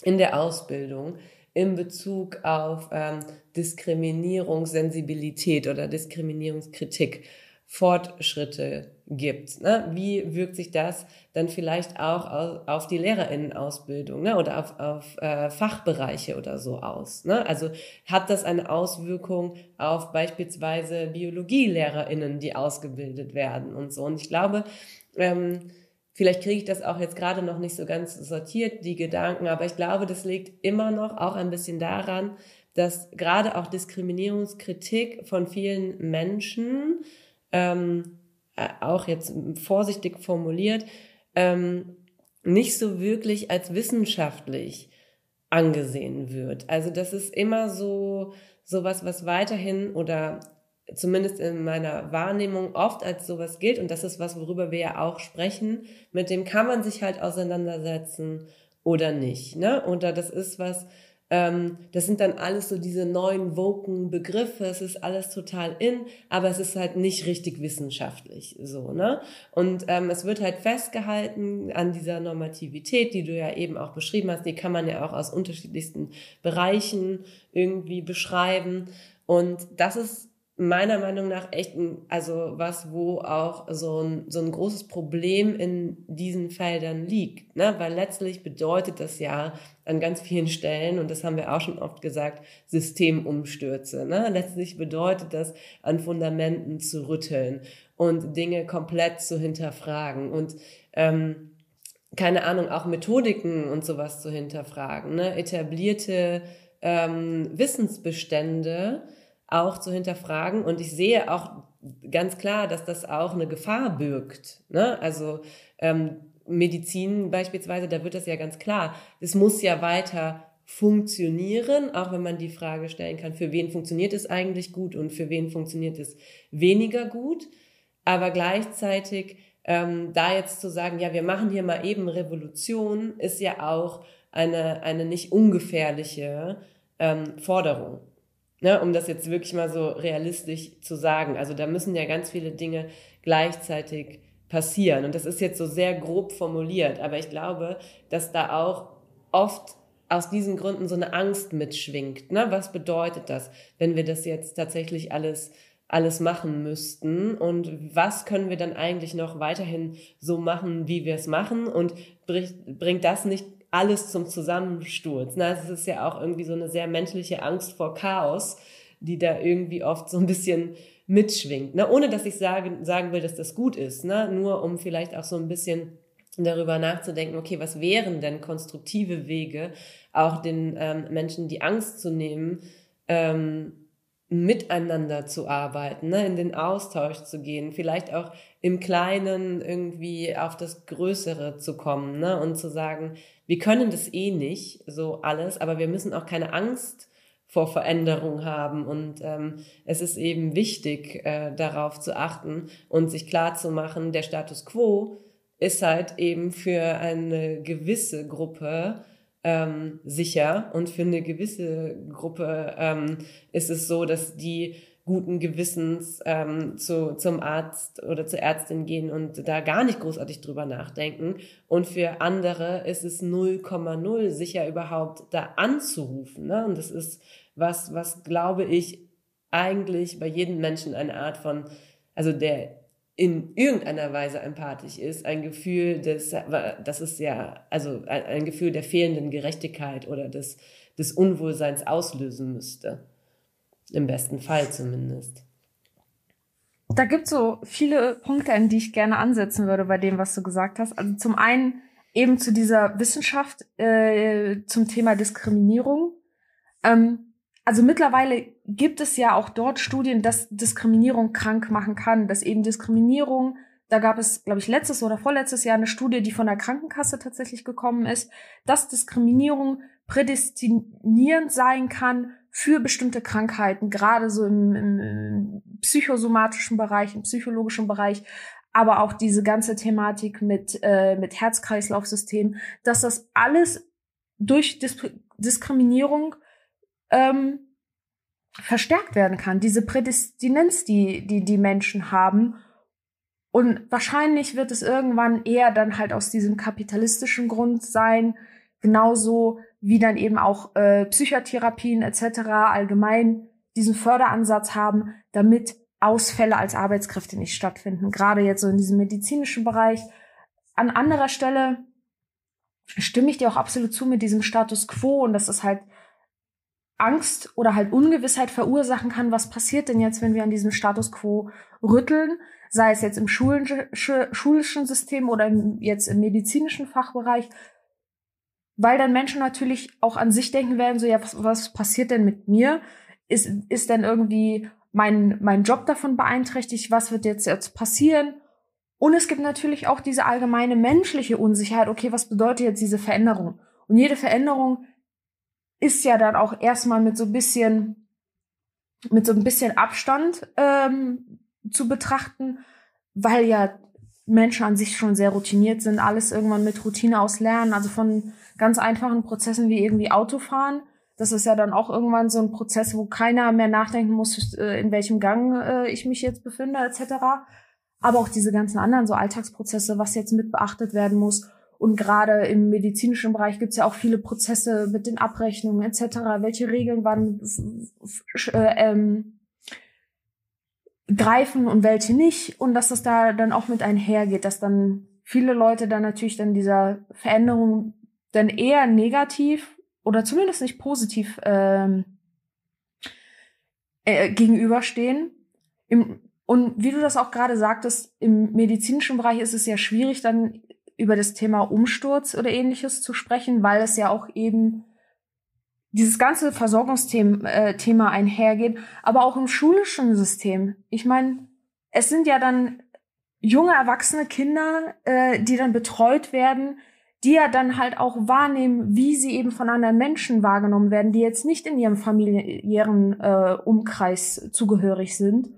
Speaker 3: in der Ausbildung, in Bezug auf ähm, Diskriminierungssensibilität oder Diskriminierungskritik Fortschritte gibt. Ne? Wie wirkt sich das dann vielleicht auch auf die Lehrerinnenausbildung ne? oder auf, auf äh, Fachbereiche oder so aus? Ne? Also hat das eine Auswirkung auf beispielsweise Biologielehrerinnen, die ausgebildet werden und so? Und ich glaube, ähm, vielleicht kriege ich das auch jetzt gerade noch nicht so ganz sortiert, die Gedanken, aber ich glaube, das liegt immer noch auch ein bisschen daran, dass gerade auch Diskriminierungskritik von vielen Menschen ähm, äh, auch jetzt vorsichtig formuliert, ähm, nicht so wirklich als wissenschaftlich angesehen wird. Also das ist immer so sowas, was weiterhin oder zumindest in meiner Wahrnehmung oft als sowas gilt und das ist was, worüber wir ja auch sprechen. Mit dem kann man sich halt auseinandersetzen oder nicht. Ne? Oder das ist was, ähm, das sind dann alles so diese neuen woken Begriffe. Es ist alles total in, aber es ist halt nicht richtig wissenschaftlich so, ne? Und ähm, es wird halt festgehalten an dieser Normativität, die du ja eben auch beschrieben hast. Die kann man ja auch aus unterschiedlichsten Bereichen irgendwie beschreiben. Und das ist meiner Meinung nach echt ein, also was, wo auch so ein, so ein großes Problem in diesen Feldern liegt. Ne? Weil letztlich bedeutet das ja an ganz vielen Stellen, und das haben wir auch schon oft gesagt, Systemumstürze. Ne? Letztlich bedeutet das, an Fundamenten zu rütteln und Dinge komplett zu hinterfragen und ähm, keine Ahnung, auch Methodiken und sowas zu hinterfragen. Ne? Etablierte ähm, Wissensbestände, auch zu hinterfragen. Und ich sehe auch ganz klar, dass das auch eine Gefahr birgt. Ne? Also ähm, Medizin beispielsweise, da wird das ja ganz klar. Es muss ja weiter funktionieren, auch wenn man die Frage stellen kann, für wen funktioniert es eigentlich gut und für wen funktioniert es weniger gut. Aber gleichzeitig ähm, da jetzt zu sagen, ja, wir machen hier mal eben Revolution, ist ja auch eine, eine nicht ungefährliche ähm, Forderung. Ne, um das jetzt wirklich mal so realistisch zu sagen. Also da müssen ja ganz viele Dinge gleichzeitig passieren. Und das ist jetzt so sehr grob formuliert, aber ich glaube, dass da auch oft aus diesen Gründen so eine Angst mitschwingt. Ne? Was bedeutet das, wenn wir das jetzt tatsächlich alles alles machen müssten und was können wir dann eigentlich noch weiterhin so machen, wie wir es machen und bringt das nicht alles zum Zusammensturz. Na, es ist ja auch irgendwie so eine sehr menschliche Angst vor Chaos, die da irgendwie oft so ein bisschen mitschwingt. Ne? Ohne dass ich sagen, sagen will, dass das gut ist, ne? nur um vielleicht auch so ein bisschen darüber nachzudenken, okay, was wären denn konstruktive Wege, auch den ähm, Menschen die Angst zu nehmen, ähm, miteinander zu arbeiten, ne, in den Austausch zu gehen, vielleicht auch im Kleinen irgendwie auf das Größere zu kommen ne, und zu sagen, wir können das eh nicht, so alles, aber wir müssen auch keine Angst vor Veränderung haben. Und ähm, es ist eben wichtig, äh, darauf zu achten und sich klar zu machen, der Status quo ist halt eben für eine gewisse Gruppe ähm, sicher und für eine gewisse Gruppe ähm, ist es so, dass die guten Gewissens ähm, zu, zum Arzt oder zur Ärztin gehen und da gar nicht großartig drüber nachdenken. Und für andere ist es 0,0 sicher überhaupt da anzurufen. Ne? Und das ist was, was glaube ich eigentlich bei jedem Menschen eine Art von, also der in irgendeiner Weise empathisch ist, ein Gefühl des, das ist ja, also ein Gefühl der fehlenden Gerechtigkeit oder des, des Unwohlseins auslösen müsste. Im besten Fall zumindest.
Speaker 1: Da gibt so viele Punkte, an die ich gerne ansetzen würde bei dem, was du gesagt hast. Also zum einen eben zu dieser Wissenschaft äh, zum Thema Diskriminierung. Ähm, also mittlerweile gibt es ja auch dort Studien, dass Diskriminierung krank machen kann, dass eben Diskriminierung, da gab es, glaube ich, letztes oder vorletztes Jahr eine Studie, die von der Krankenkasse tatsächlich gekommen ist, dass Diskriminierung prädestinierend sein kann für bestimmte Krankheiten, gerade so im, im psychosomatischen Bereich, im psychologischen Bereich, aber auch diese ganze Thematik mit, äh, mit Herz-Kreislauf-System, dass das alles durch Dis Diskriminierung ähm, verstärkt werden kann, diese Prädestinenz, die, die die Menschen haben. Und wahrscheinlich wird es irgendwann eher dann halt aus diesem kapitalistischen Grund sein, genauso wie dann eben auch äh, Psychotherapien etc. allgemein diesen Förderansatz haben, damit Ausfälle als Arbeitskräfte nicht stattfinden. Gerade jetzt so in diesem medizinischen Bereich. An anderer Stelle stimme ich dir auch absolut zu mit diesem Status quo und das ist halt Angst oder halt Ungewissheit verursachen kann, was passiert denn jetzt, wenn wir an diesem Status quo rütteln, sei es jetzt im schulischen System oder im, jetzt im medizinischen Fachbereich, weil dann Menschen natürlich auch an sich denken werden, so ja, was, was passiert denn mit mir? Ist, ist denn irgendwie mein, mein Job davon beeinträchtigt? Was wird jetzt, jetzt passieren? Und es gibt natürlich auch diese allgemeine menschliche Unsicherheit. Okay, was bedeutet jetzt diese Veränderung? Und jede Veränderung ist ja dann auch erstmal mit so ein bisschen, mit so ein bisschen Abstand ähm, zu betrachten, weil ja Menschen an sich schon sehr routiniert sind, alles irgendwann mit Routine aus lernen, also von ganz einfachen Prozessen wie irgendwie Autofahren. Das ist ja dann auch irgendwann so ein Prozess, wo keiner mehr nachdenken muss, äh, in welchem Gang äh, ich mich jetzt befinde, etc. Aber auch diese ganzen anderen so Alltagsprozesse, was jetzt mit beachtet werden muss. Und gerade im medizinischen Bereich gibt es ja auch viele Prozesse mit den Abrechnungen etc., welche Regeln wann äh, ähm, greifen und welche nicht. Und dass das da dann auch mit einhergeht, dass dann viele Leute dann natürlich dann dieser Veränderung dann eher negativ oder zumindest nicht positiv ähm, äh, gegenüberstehen. Im, und wie du das auch gerade sagtest, im medizinischen Bereich ist es ja schwierig, dann über das Thema Umsturz oder ähnliches zu sprechen, weil es ja auch eben dieses ganze Versorgungsthema äh, einhergeht, aber auch im schulischen System. Ich meine, es sind ja dann junge erwachsene Kinder, äh, die dann betreut werden, die ja dann halt auch wahrnehmen, wie sie eben von anderen Menschen wahrgenommen werden, die jetzt nicht in ihrem familiären äh, Umkreis zugehörig sind.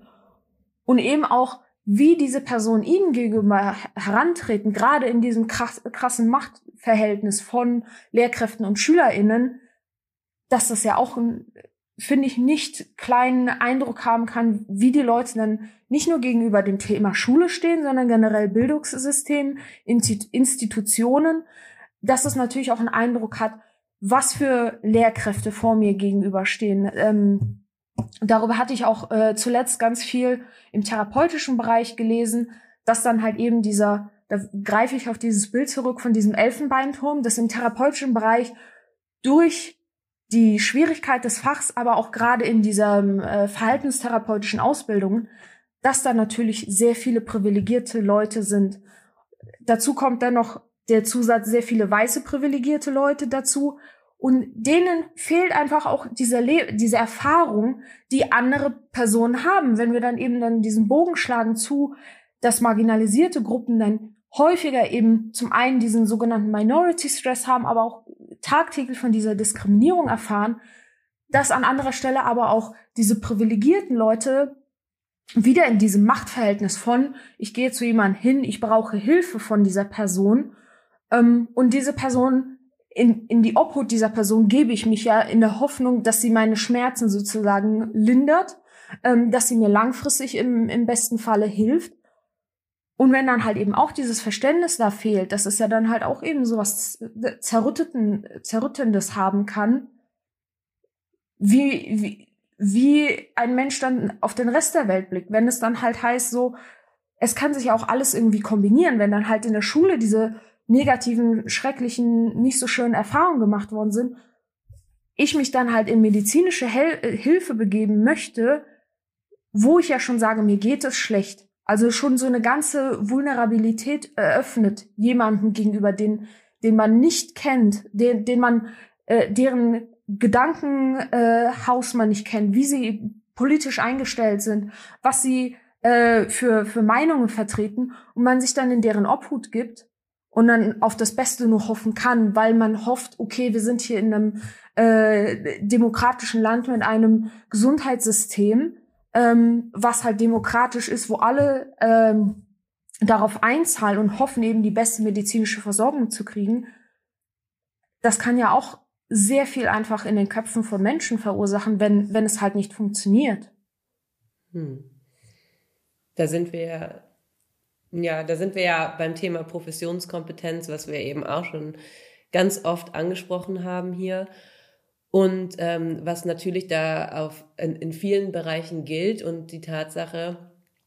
Speaker 1: Und eben auch, wie diese Personen ihnen gegenüber herantreten, gerade in diesem krass, krassen Machtverhältnis von Lehrkräften und SchülerInnen, dass das ja auch ein finde ich, nicht kleinen Eindruck haben kann, wie die Leute dann nicht nur gegenüber dem Thema Schule stehen, sondern generell Bildungssystem, Institutionen, dass es natürlich auch einen Eindruck hat, was für Lehrkräfte vor mir gegenüberstehen. Ähm, darüber hatte ich auch äh, zuletzt ganz viel im therapeutischen Bereich gelesen, dass dann halt eben dieser, da greife ich auf dieses Bild zurück von diesem Elfenbeinturm, dass im therapeutischen Bereich durch die Schwierigkeit des Fachs, aber auch gerade in dieser äh, verhaltenstherapeutischen Ausbildung, dass da natürlich sehr viele privilegierte Leute sind. Dazu kommt dann noch der Zusatz sehr viele weiße privilegierte Leute dazu. Und denen fehlt einfach auch diese, Le diese Erfahrung, die andere Personen haben. Wenn wir dann eben dann diesen Bogen schlagen zu, dass marginalisierte Gruppen dann häufiger eben zum einen diesen sogenannten Minority Stress haben, aber auch tagtäglich von dieser Diskriminierung erfahren, dass an anderer Stelle aber auch diese privilegierten Leute wieder in diesem Machtverhältnis von, ich gehe zu jemandem hin, ich brauche Hilfe von dieser Person ähm, und diese Person, in, in die Obhut dieser Person gebe ich mich ja in der Hoffnung, dass sie meine Schmerzen sozusagen lindert, ähm, dass sie mir langfristig im, im besten Falle hilft. Und wenn dann halt eben auch dieses Verständnis da fehlt, dass es ja dann halt auch eben sowas Zerrütteten, Zerrüttendes haben kann, wie, wie, wie ein Mensch dann auf den Rest der Welt blickt. Wenn es dann halt heißt so, es kann sich auch alles irgendwie kombinieren, wenn dann halt in der Schule diese negativen, schrecklichen, nicht so schönen Erfahrungen gemacht worden sind, ich mich dann halt in medizinische Hel Hilfe begeben möchte, wo ich ja schon sage, mir geht es schlecht. Also schon so eine ganze Vulnerabilität eröffnet jemanden gegenüber, den, den man nicht kennt, den, den man, äh, deren Gedankenhaus äh, man nicht kennt, wie sie politisch eingestellt sind, was sie äh, für, für Meinungen vertreten und man sich dann in deren Obhut gibt und dann auf das Beste nur hoffen kann, weil man hofft, okay, wir sind hier in einem äh, demokratischen Land mit einem Gesundheitssystem, ähm, was halt demokratisch ist, wo alle ähm, darauf einzahlen und hoffen, eben die beste medizinische Versorgung zu kriegen, das kann ja auch sehr viel einfach in den Köpfen von Menschen verursachen, wenn, wenn es halt nicht funktioniert.
Speaker 3: Hm. Da sind wir ja, da sind wir ja beim Thema Professionskompetenz, was wir eben auch schon ganz oft angesprochen haben hier. Und ähm, was natürlich da auf, in, in vielen Bereichen gilt und die Tatsache,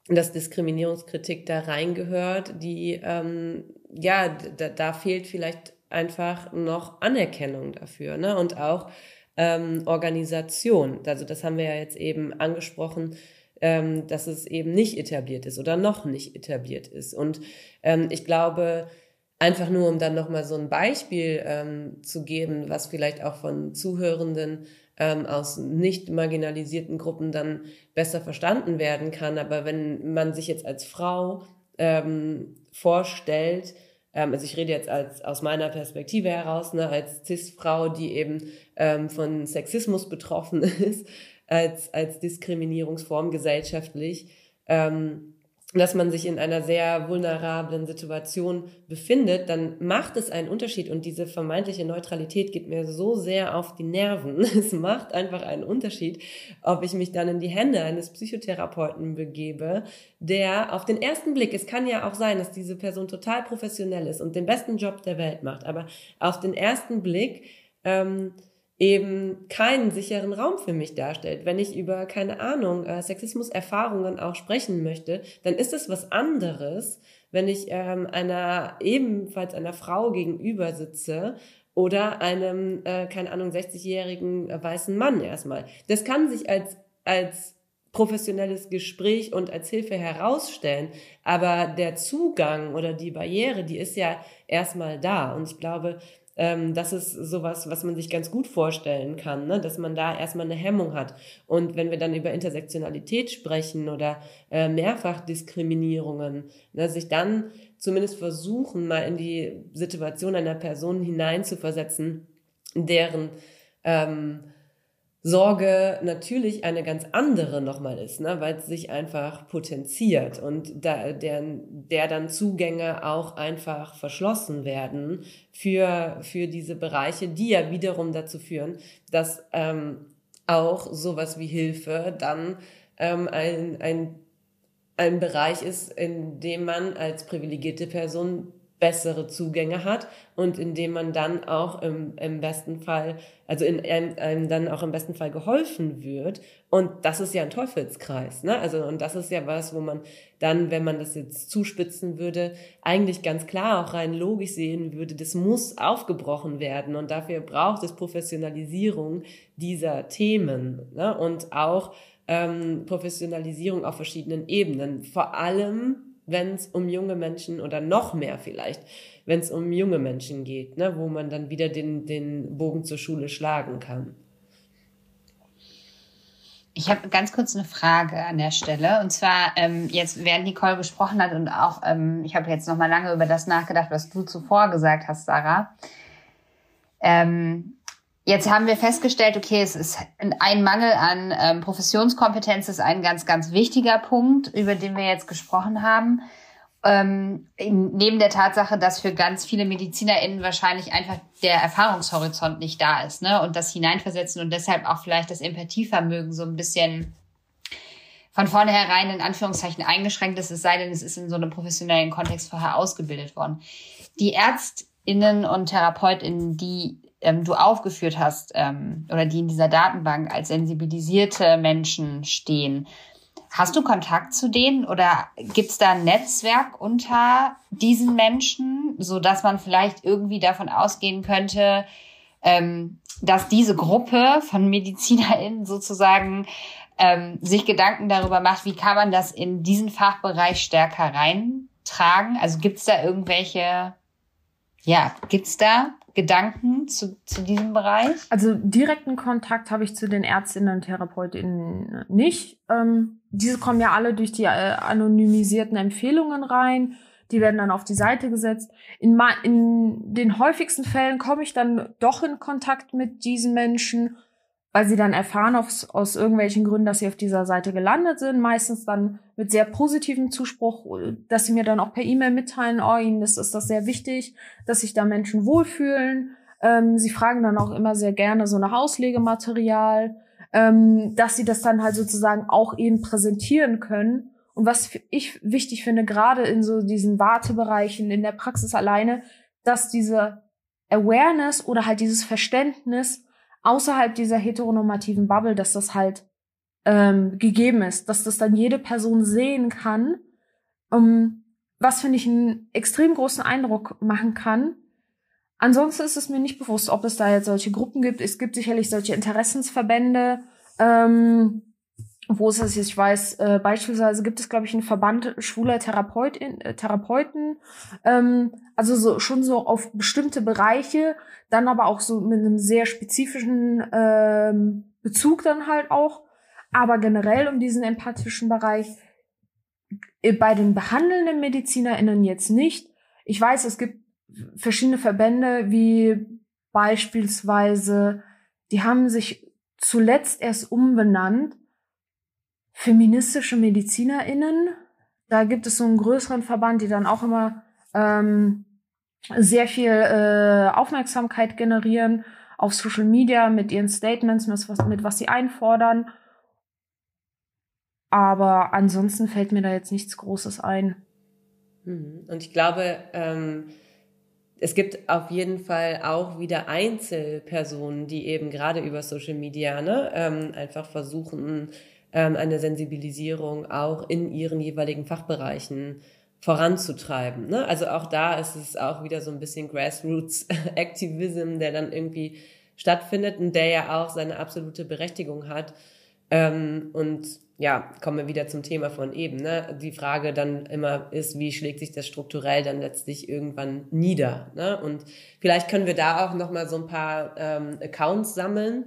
Speaker 3: dass Diskriminierungskritik da reingehört, die, ähm, ja, da, da fehlt vielleicht einfach noch Anerkennung dafür, ne? Und auch ähm, Organisation. Also das haben wir ja jetzt eben angesprochen, ähm, dass es eben nicht etabliert ist oder noch nicht etabliert ist. Und ähm, ich glaube, Einfach nur, um dann nochmal so ein Beispiel ähm, zu geben, was vielleicht auch von Zuhörenden ähm, aus nicht marginalisierten Gruppen dann besser verstanden werden kann. Aber wenn man sich jetzt als Frau ähm, vorstellt, ähm, also ich rede jetzt als, aus meiner Perspektive heraus, ne, als CIS-Frau, die eben ähm, von Sexismus betroffen ist, als, als Diskriminierungsform gesellschaftlich, ähm, dass man sich in einer sehr vulnerablen Situation befindet, dann macht es einen Unterschied und diese vermeintliche Neutralität geht mir so sehr auf die Nerven. Es macht einfach einen Unterschied, ob ich mich dann in die Hände eines Psychotherapeuten begebe, der auf den ersten Blick, es kann ja auch sein, dass diese Person total professionell ist und den besten Job der Welt macht, aber auf den ersten Blick ähm, eben keinen sicheren Raum für mich darstellt. Wenn ich über, keine Ahnung, äh, Sexismus-Erfahrungen auch sprechen möchte, dann ist es was anderes, wenn ich ähm, einer ebenfalls einer Frau gegenüber sitze oder einem, äh, keine Ahnung, 60-jährigen äh, weißen Mann erstmal. Das kann sich als, als professionelles Gespräch und als Hilfe herausstellen. Aber der Zugang oder die Barriere, die ist ja erstmal da. Und ich glaube, ähm, das ist sowas, was man sich ganz gut vorstellen kann, ne? dass man da erstmal eine Hemmung hat. Und wenn wir dann über Intersektionalität sprechen oder äh, Mehrfachdiskriminierungen, ne, sich dann zumindest versuchen, mal in die Situation einer Person hineinzuversetzen, deren ähm, Sorge natürlich eine ganz andere nochmal ist, ne, weil es sich einfach potenziert und da, der, der dann Zugänge auch einfach verschlossen werden für, für diese Bereiche, die ja wiederum dazu führen, dass ähm, auch sowas wie Hilfe dann ähm, ein, ein, ein Bereich ist, in dem man als privilegierte Person bessere Zugänge hat und indem man dann auch im, im besten Fall, also in einem, einem dann auch im besten Fall geholfen wird. Und das ist ja ein Teufelskreis, ne? Also, und das ist ja was, wo man dann, wenn man das jetzt zuspitzen würde, eigentlich ganz klar auch rein logisch sehen würde, das muss aufgebrochen werden. Und dafür braucht es Professionalisierung dieser Themen, ne? Und auch ähm, Professionalisierung auf verschiedenen Ebenen. Vor allem wenn es um junge Menschen oder noch mehr vielleicht, wenn es um junge Menschen geht, ne, wo man dann wieder den, den Bogen zur Schule schlagen kann.
Speaker 2: Ich habe ganz kurz eine Frage an der Stelle. Und zwar, ähm, jetzt während Nicole gesprochen hat und auch, ähm, ich habe jetzt noch mal lange über das nachgedacht, was du zuvor gesagt hast, Sarah. Ähm, Jetzt haben wir festgestellt, okay, es ist ein Mangel an ähm, Professionskompetenz ist ein ganz, ganz wichtiger Punkt, über den wir jetzt gesprochen haben. Ähm, neben der Tatsache, dass für ganz viele MedizinerInnen wahrscheinlich einfach der Erfahrungshorizont nicht da ist, ne? Und das Hineinversetzen und deshalb auch vielleicht das Empathievermögen so ein bisschen von vornherein in Anführungszeichen eingeschränkt ist, es sei denn, es ist in so einem professionellen Kontext vorher ausgebildet worden. Die ÄrztInnen und TherapeutInnen, die ähm, du aufgeführt hast ähm, oder die in dieser Datenbank als sensibilisierte Menschen stehen. Hast du Kontakt zu denen oder gibt es da ein Netzwerk unter diesen Menschen, so dass man vielleicht irgendwie davon ausgehen könnte, ähm, dass diese Gruppe von MedizinerInnen sozusagen ähm, sich Gedanken darüber macht, wie kann man das in diesen Fachbereich stärker reintragen? Also gibt es da irgendwelche, ja, gibt es da Gedanken zu, zu diesem Bereich?
Speaker 1: Also direkten Kontakt habe ich zu den Ärztinnen und Therapeutinnen nicht. Ähm, diese kommen ja alle durch die äh, anonymisierten Empfehlungen rein. Die werden dann auf die Seite gesetzt. In, in den häufigsten Fällen komme ich dann doch in Kontakt mit diesen Menschen weil sie dann erfahren aus, aus irgendwelchen Gründen, dass sie auf dieser Seite gelandet sind, meistens dann mit sehr positivem Zuspruch, dass sie mir dann auch per E-Mail mitteilen, oh, ihnen ist, ist das sehr wichtig, dass sich da Menschen wohlfühlen. Ähm, sie fragen dann auch immer sehr gerne so nach Auslegematerial, ähm, dass sie das dann halt sozusagen auch eben präsentieren können. Und was ich wichtig finde, gerade in so diesen Wartebereichen in der Praxis alleine, dass diese Awareness oder halt dieses Verständnis außerhalb dieser heteronormativen Bubble, dass das halt ähm, gegeben ist, dass das dann jede Person sehen kann, um, was finde ich einen extrem großen Eindruck machen kann. Ansonsten ist es mir nicht bewusst, ob es da jetzt solche Gruppen gibt. Es gibt sicherlich solche Interessensverbände, ähm, wo es ist, ich weiß, äh, beispielsweise gibt es, glaube ich, einen Verband schwuler Therapeuten, äh, Therapeuten ähm, also so schon so auf bestimmte Bereiche, dann aber auch so mit einem sehr spezifischen ähm, Bezug dann halt auch. Aber generell um diesen empathischen Bereich äh, bei den behandelnden MedizinerInnen jetzt nicht. Ich weiß, es gibt verschiedene Verbände, wie beispielsweise, die haben sich zuletzt erst umbenannt, feministische MedizinerInnen. Da gibt es so einen größeren Verband, die dann auch immer ähm, sehr viel äh, Aufmerksamkeit generieren auf Social Media mit ihren Statements, mit was, mit was sie einfordern. Aber ansonsten fällt mir da jetzt nichts Großes ein.
Speaker 3: Mhm. Und ich glaube, ähm, es gibt auf jeden Fall auch wieder Einzelpersonen, die eben gerade über Social Media ne, ähm, einfach versuchen, ähm, eine Sensibilisierung auch in ihren jeweiligen Fachbereichen voranzutreiben. Ne? Also auch da ist es auch wieder so ein bisschen Grassroots-Activism, der dann irgendwie stattfindet und der ja auch seine absolute Berechtigung hat. Ähm, und ja, kommen wir wieder zum Thema von eben. Ne? Die Frage dann immer ist, wie schlägt sich das strukturell dann letztlich irgendwann nieder? Ne? Und vielleicht können wir da auch nochmal so ein paar ähm, Accounts sammeln.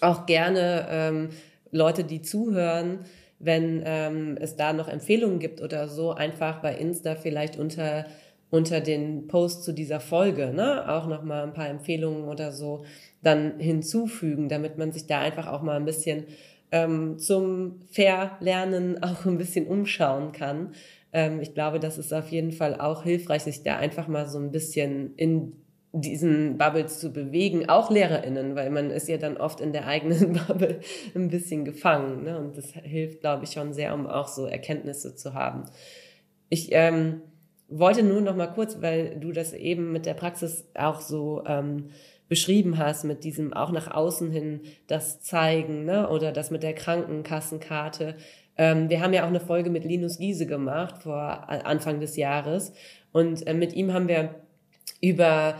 Speaker 3: Auch gerne ähm, Leute, die zuhören, wenn ähm, es da noch Empfehlungen gibt oder so, einfach bei Insta vielleicht unter unter den Post zu dieser Folge, ne, auch noch mal ein paar Empfehlungen oder so dann hinzufügen, damit man sich da einfach auch mal ein bisschen ähm, zum Verlernen auch ein bisschen umschauen kann. Ähm, ich glaube, das ist auf jeden Fall auch hilfreich, sich da einfach mal so ein bisschen in diesen Bubbles zu bewegen, auch LehrerInnen, weil man ist ja dann oft in der eigenen Bubble ein bisschen gefangen. Ne? Und das hilft, glaube ich, schon sehr, um auch so Erkenntnisse zu haben. Ich ähm, wollte nur noch mal kurz, weil du das eben mit der Praxis auch so ähm, beschrieben hast, mit diesem auch nach außen hin das zeigen, ne? oder das mit der Krankenkassenkarte. Ähm, wir haben ja auch eine Folge mit Linus Giese gemacht vor Anfang des Jahres und äh, mit ihm haben wir über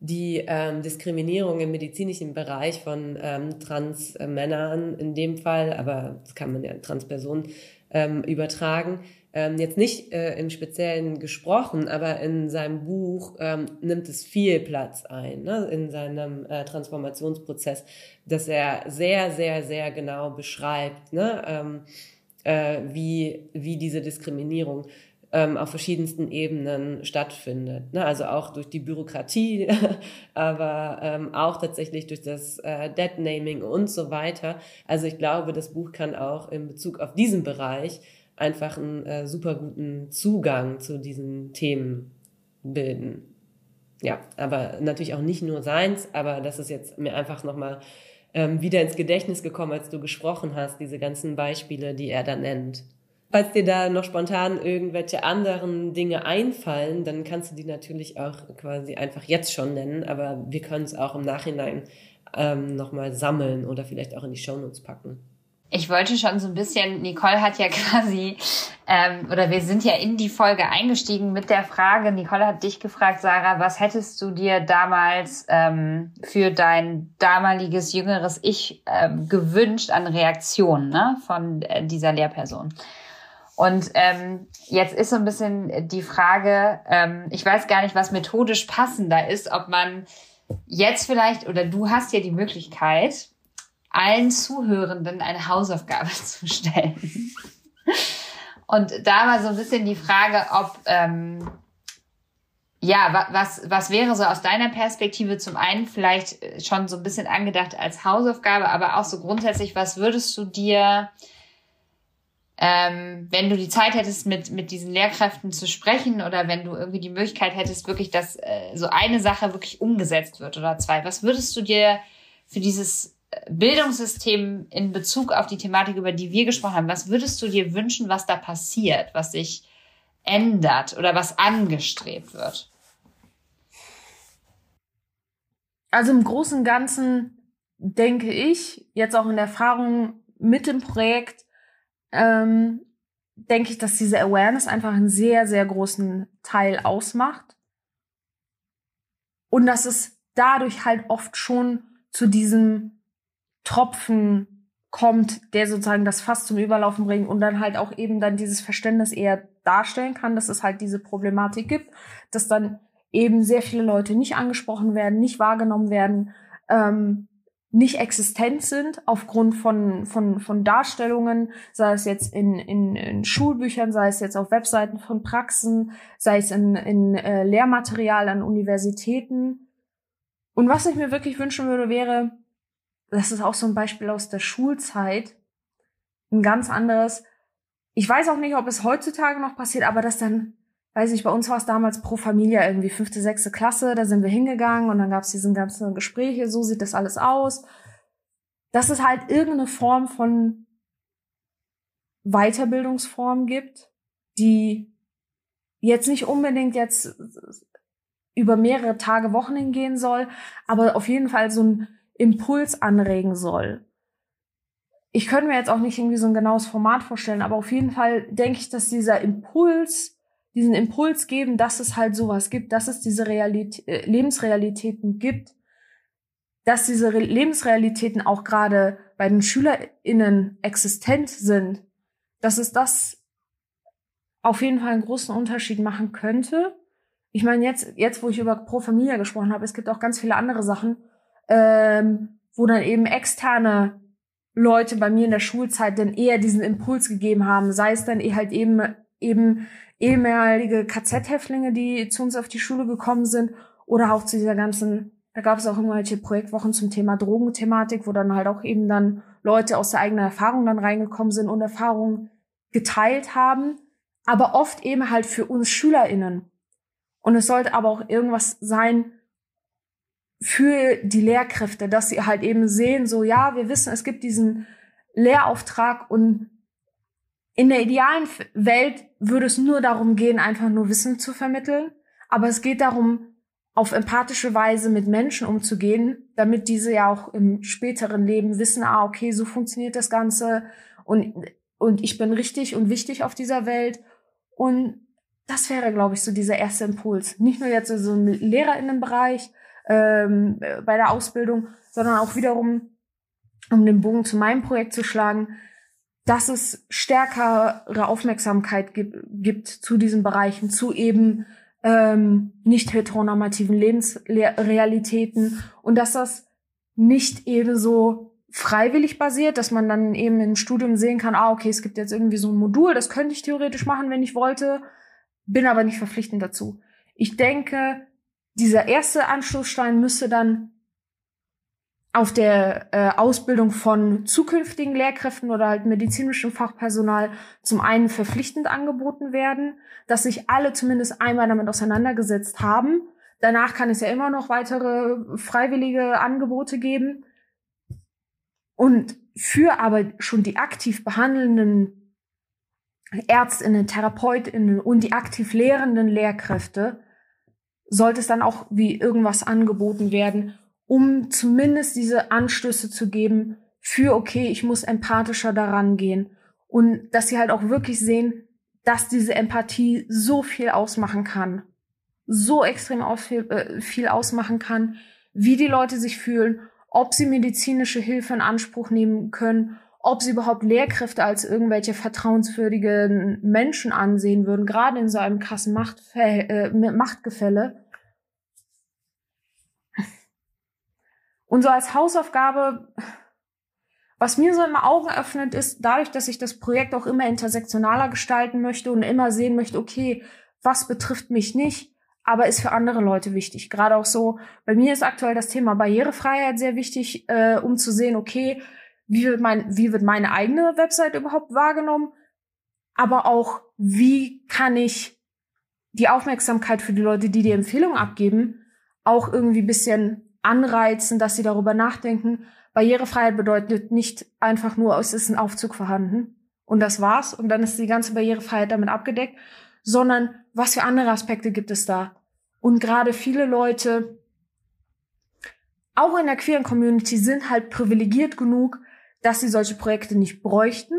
Speaker 3: die ähm, Diskriminierung im medizinischen Bereich von ähm, Transmännern in dem Fall, aber das kann man ja Transpersonen ähm, übertragen, ähm, jetzt nicht äh, im Speziellen gesprochen, aber in seinem Buch ähm, nimmt es viel Platz ein, ne, in seinem äh, Transformationsprozess, dass er sehr, sehr, sehr genau beschreibt, ne, ähm, äh, wie, wie diese Diskriminierung ähm, auf verschiedensten Ebenen stattfindet. Ne? Also auch durch die Bürokratie, aber ähm, auch tatsächlich durch das äh, Dead-Naming und so weiter. Also ich glaube, das Buch kann auch in Bezug auf diesen Bereich einfach einen äh, super guten Zugang zu diesen Themen bilden. Ja, aber natürlich auch nicht nur seins, aber das ist jetzt mir einfach nochmal ähm, wieder ins Gedächtnis gekommen, als du gesprochen hast, diese ganzen Beispiele, die er da nennt. Falls dir da noch spontan irgendwelche anderen Dinge einfallen, dann kannst du die natürlich auch quasi einfach jetzt schon nennen, aber wir können es auch im Nachhinein ähm, nochmal sammeln oder vielleicht auch in die Shownotes packen.
Speaker 2: Ich wollte schon so ein bisschen, Nicole hat ja quasi, ähm, oder wir sind ja in die Folge eingestiegen mit der Frage, Nicole hat dich gefragt, Sarah, was hättest du dir damals ähm, für dein damaliges jüngeres Ich ähm, gewünscht an Reaktionen ne, von äh, dieser Lehrperson? Und ähm, jetzt ist so ein bisschen die Frage, ähm, ich weiß gar nicht, was methodisch passender ist, ob man jetzt vielleicht, oder du hast ja die Möglichkeit, allen Zuhörenden eine Hausaufgabe zu stellen. Und da war so ein bisschen die Frage, ob ähm, ja, was, was wäre so aus deiner Perspektive zum einen vielleicht schon so ein bisschen angedacht als Hausaufgabe, aber auch so grundsätzlich, was würdest du dir, ähm, wenn du die Zeit hättest, mit, mit diesen Lehrkräften zu sprechen oder wenn du irgendwie die Möglichkeit hättest, wirklich, dass äh, so eine Sache wirklich umgesetzt wird oder zwei, was würdest du dir für dieses Bildungssystem in Bezug auf die Thematik, über die wir gesprochen haben, was würdest du dir wünschen, was da passiert, was sich ändert oder was angestrebt wird?
Speaker 1: Also im Großen und Ganzen denke ich, jetzt auch in Erfahrung mit dem Projekt, ähm, denke ich, dass diese Awareness einfach einen sehr, sehr großen Teil ausmacht. Und dass es dadurch halt oft schon zu diesem Tropfen kommt, der sozusagen das Fass zum Überlaufen bringt und dann halt auch eben dann dieses Verständnis eher darstellen kann, dass es halt diese Problematik gibt, dass dann eben sehr viele Leute nicht angesprochen werden, nicht wahrgenommen werden, ähm, nicht existent sind aufgrund von, von, von Darstellungen, sei es jetzt in, in, in Schulbüchern, sei es jetzt auf Webseiten von Praxen, sei es in, in äh, Lehrmaterial an Universitäten. Und was ich mir wirklich wünschen würde, wäre, das ist auch so ein Beispiel aus der Schulzeit, ein ganz anderes. Ich weiß auch nicht, ob es heutzutage noch passiert, aber das dann, weiß ich, bei uns war es damals pro Familie irgendwie fünfte, sechste Klasse, da sind wir hingegangen und dann gab es diese ganzen Gespräche, so sieht das alles aus. Dass es halt irgendeine Form von Weiterbildungsform gibt, die jetzt nicht unbedingt jetzt über mehrere Tage, Wochen hingehen soll, aber auf jeden Fall so ein Impuls anregen soll. Ich könnte mir jetzt auch nicht irgendwie so ein genaues Format vorstellen, aber auf jeden Fall denke ich, dass dieser Impuls, diesen Impuls geben, dass es halt sowas gibt, dass es diese Realität, äh, Lebensrealitäten gibt, dass diese Re Lebensrealitäten auch gerade bei den SchülerInnen existent sind, dass es das auf jeden Fall einen großen Unterschied machen könnte. Ich meine, jetzt, jetzt, wo ich über Pro Familia gesprochen habe, es gibt auch ganz viele andere Sachen, ähm, wo dann eben externe Leute bei mir in der Schulzeit dann eher diesen Impuls gegeben haben, sei es dann eh halt eben eben ehemalige KZ-Häftlinge, die zu uns auf die Schule gekommen sind oder auch zu dieser ganzen, da gab es auch irgendwelche Projektwochen zum Thema Drogenthematik, wo dann halt auch eben dann Leute aus der eigenen Erfahrung dann reingekommen sind und Erfahrungen geteilt haben, aber oft eben halt für uns SchülerInnen. Und es sollte aber auch irgendwas sein für die Lehrkräfte, dass sie halt eben sehen, so ja, wir wissen, es gibt diesen Lehrauftrag und in der idealen Welt würde es nur darum gehen, einfach nur Wissen zu vermitteln. Aber es geht darum, auf empathische Weise mit Menschen umzugehen, damit diese ja auch im späteren Leben wissen, ah, okay, so funktioniert das Ganze und, und ich bin richtig und wichtig auf dieser Welt. Und das wäre, glaube ich, so dieser erste Impuls. Nicht nur jetzt so im LehrerInnenbereich, ähm, bei der Ausbildung, sondern auch wiederum, um den Bogen zu meinem Projekt zu schlagen, dass es stärkere Aufmerksamkeit gibt, gibt zu diesen Bereichen, zu eben ähm, nicht heteronormativen Lebensrealitäten und dass das nicht eben so freiwillig basiert, dass man dann eben im Studium sehen kann, ah, okay, es gibt jetzt irgendwie so ein Modul, das könnte ich theoretisch machen, wenn ich wollte, bin aber nicht verpflichtend dazu. Ich denke, dieser erste Anstoßstein müsste dann auf der äh, Ausbildung von zukünftigen Lehrkräften oder halt medizinischem Fachpersonal zum einen verpflichtend angeboten werden, dass sich alle zumindest einmal damit auseinandergesetzt haben. Danach kann es ja immer noch weitere freiwillige Angebote geben. Und für aber schon die aktiv behandelnden Ärztinnen, Therapeutinnen und die aktiv lehrenden Lehrkräfte sollte es dann auch wie irgendwas angeboten werden, um zumindest diese Anstöße zu geben für, okay, ich muss empathischer daran gehen. Und dass sie halt auch wirklich sehen, dass diese Empathie so viel ausmachen kann. So extrem äh, viel ausmachen kann, wie die Leute sich fühlen, ob sie medizinische Hilfe in Anspruch nehmen können, ob sie überhaupt Lehrkräfte als irgendwelche vertrauenswürdigen Menschen ansehen würden, gerade in so einem krassen Machtfä äh, Machtgefälle. Und so als Hausaufgabe, was mir so immer Augen öffnet, ist dadurch, dass ich das Projekt auch immer intersektionaler gestalten möchte und immer sehen möchte, okay, was betrifft mich nicht, aber ist für andere Leute wichtig. Gerade auch so, bei mir ist aktuell das Thema Barrierefreiheit sehr wichtig, äh, um zu sehen, okay, wie wird, mein, wie wird meine eigene Website überhaupt wahrgenommen, aber auch, wie kann ich die Aufmerksamkeit für die Leute, die die Empfehlung abgeben, auch irgendwie bisschen anreizen, dass sie darüber nachdenken. Barrierefreiheit bedeutet nicht einfach nur, es ist ein Aufzug vorhanden und das war's und dann ist die ganze Barrierefreiheit damit abgedeckt, sondern was für andere Aspekte gibt es da? Und gerade viele Leute, auch in der queeren Community, sind halt privilegiert genug, dass sie solche Projekte nicht bräuchten,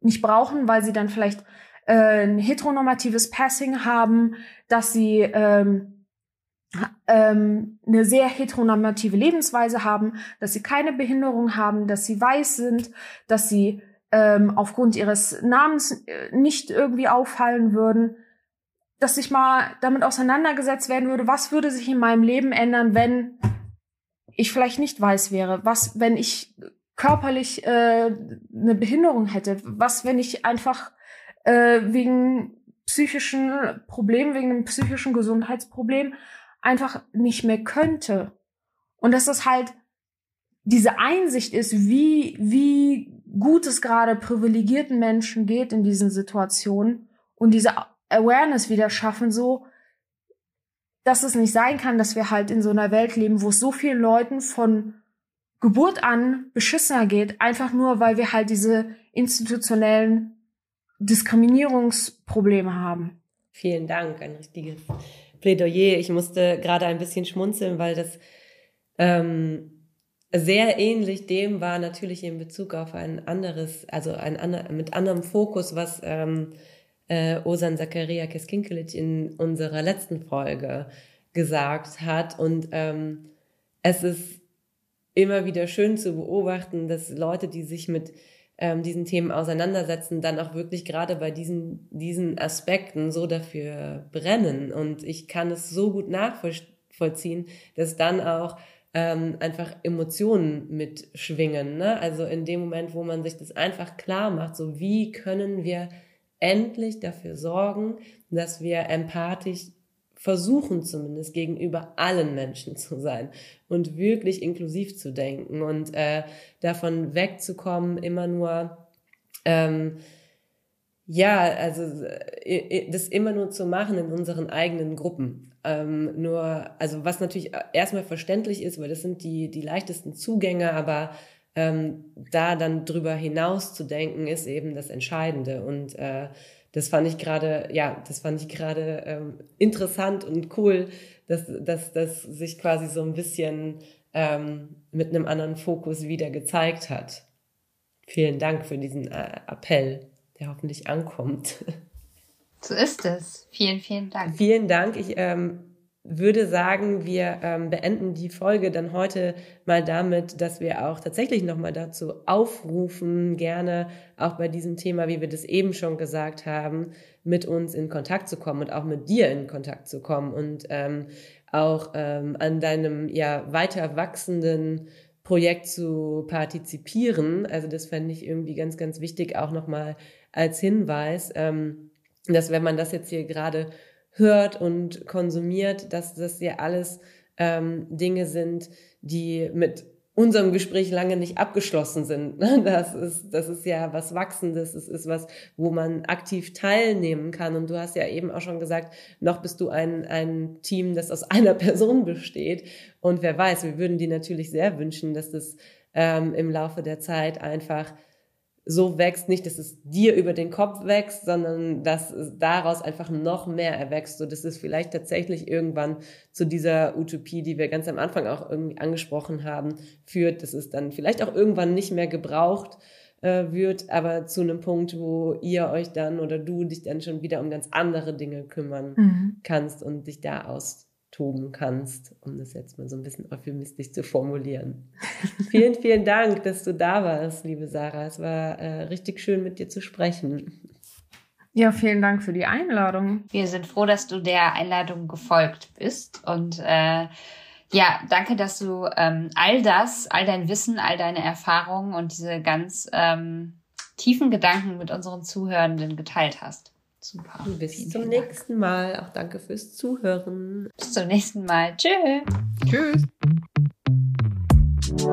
Speaker 1: nicht brauchen, weil sie dann vielleicht äh, ein heteronormatives Passing haben, dass sie ähm, ähm, eine sehr heteronormative Lebensweise haben, dass sie keine Behinderung haben, dass sie weiß sind, dass sie ähm, aufgrund ihres Namens äh, nicht irgendwie auffallen würden, dass sich mal damit auseinandergesetzt werden würde, was würde sich in meinem Leben ändern, wenn ich vielleicht nicht weiß wäre, was, wenn ich körperlich äh, eine Behinderung hätte, was, wenn ich einfach äh, wegen psychischen Problemen, wegen einem psychischen Gesundheitsproblem einfach nicht mehr könnte. Und dass das halt diese Einsicht ist, wie, wie gut es gerade privilegierten Menschen geht in diesen Situationen und diese Awareness wieder schaffen, so, dass es nicht sein kann, dass wir halt in so einer Welt leben, wo es so vielen Leuten von Geburt an beschissener geht, einfach nur, weil wir halt diese institutionellen Diskriminierungsprobleme haben.
Speaker 3: Vielen Dank, ein richtiges Plädoyer. Ich musste gerade ein bisschen schmunzeln, weil das ähm, sehr ähnlich dem war natürlich in Bezug auf ein anderes, also ein ander, mit anderem Fokus, was ähm, äh, Osan Zakaria Keskinkelic in unserer letzten Folge gesagt hat. Und ähm, es ist immer wieder schön zu beobachten, dass Leute, die sich mit ähm, diesen Themen auseinandersetzen, dann auch wirklich gerade bei diesen, diesen Aspekten so dafür brennen. Und ich kann es so gut nachvollziehen, dass dann auch ähm, einfach Emotionen mitschwingen. Ne? Also in dem Moment, wo man sich das einfach klar macht, so wie können wir endlich dafür sorgen, dass wir empathisch versuchen zumindest gegenüber allen Menschen zu sein und wirklich inklusiv zu denken und äh, davon wegzukommen, immer nur ähm, ja, also äh, das immer nur zu machen in unseren eigenen Gruppen. Ähm, nur, also was natürlich erstmal verständlich ist, weil das sind die, die leichtesten Zugänge, aber ähm, da dann drüber hinaus zu denken, ist eben das Entscheidende. Und äh, das fand ich gerade, ja, das fand ich gerade ähm, interessant und cool, dass, dass dass sich quasi so ein bisschen ähm, mit einem anderen Fokus wieder gezeigt hat. Vielen Dank für diesen äh, Appell, der hoffentlich ankommt.
Speaker 2: So ist es. Vielen, vielen Dank.
Speaker 3: Vielen Dank. Ich ähm, würde sagen, wir ähm, beenden die Folge dann heute mal damit, dass wir auch tatsächlich nochmal dazu aufrufen, gerne auch bei diesem Thema, wie wir das eben schon gesagt haben, mit uns in Kontakt zu kommen und auch mit dir in Kontakt zu kommen und ähm, auch ähm, an deinem ja weiter wachsenden Projekt zu partizipieren. Also das fände ich irgendwie ganz, ganz wichtig, auch nochmal als Hinweis, ähm, dass wenn man das jetzt hier gerade hört und konsumiert, dass das ja alles ähm, Dinge sind, die mit unserem Gespräch lange nicht abgeschlossen sind. Das ist, das ist ja was Wachsendes, es ist was, wo man aktiv teilnehmen kann. Und du hast ja eben auch schon gesagt, noch bist du ein, ein Team, das aus einer Person besteht. Und wer weiß, wir würden dir natürlich sehr wünschen, dass das ähm, im Laufe der Zeit einfach so wächst, nicht, dass es dir über den Kopf wächst, sondern dass es daraus einfach noch mehr erwächst, so dass es vielleicht tatsächlich irgendwann zu dieser Utopie, die wir ganz am Anfang auch irgendwie angesprochen haben, führt, dass es dann vielleicht auch irgendwann nicht mehr gebraucht äh, wird, aber zu einem Punkt, wo ihr euch dann oder du dich dann schon wieder um ganz andere Dinge kümmern mhm. kannst und dich da aus toben kannst, um das jetzt mal so ein bisschen euphemistisch zu formulieren. vielen, vielen Dank, dass du da warst, liebe Sarah. Es war äh, richtig schön, mit dir zu sprechen.
Speaker 1: Ja, vielen Dank für die Einladung.
Speaker 2: Wir sind froh, dass du der Einladung gefolgt bist und äh, ja, danke, dass du ähm, all das, all dein Wissen, all deine Erfahrungen und diese ganz ähm, tiefen Gedanken mit unseren Zuhörenden geteilt hast.
Speaker 3: Super. Bis vielen, zum vielen nächsten Mal. Auch danke fürs Zuhören.
Speaker 2: Bis zum nächsten Mal. Tschö. Tschüss.
Speaker 1: Tschüss.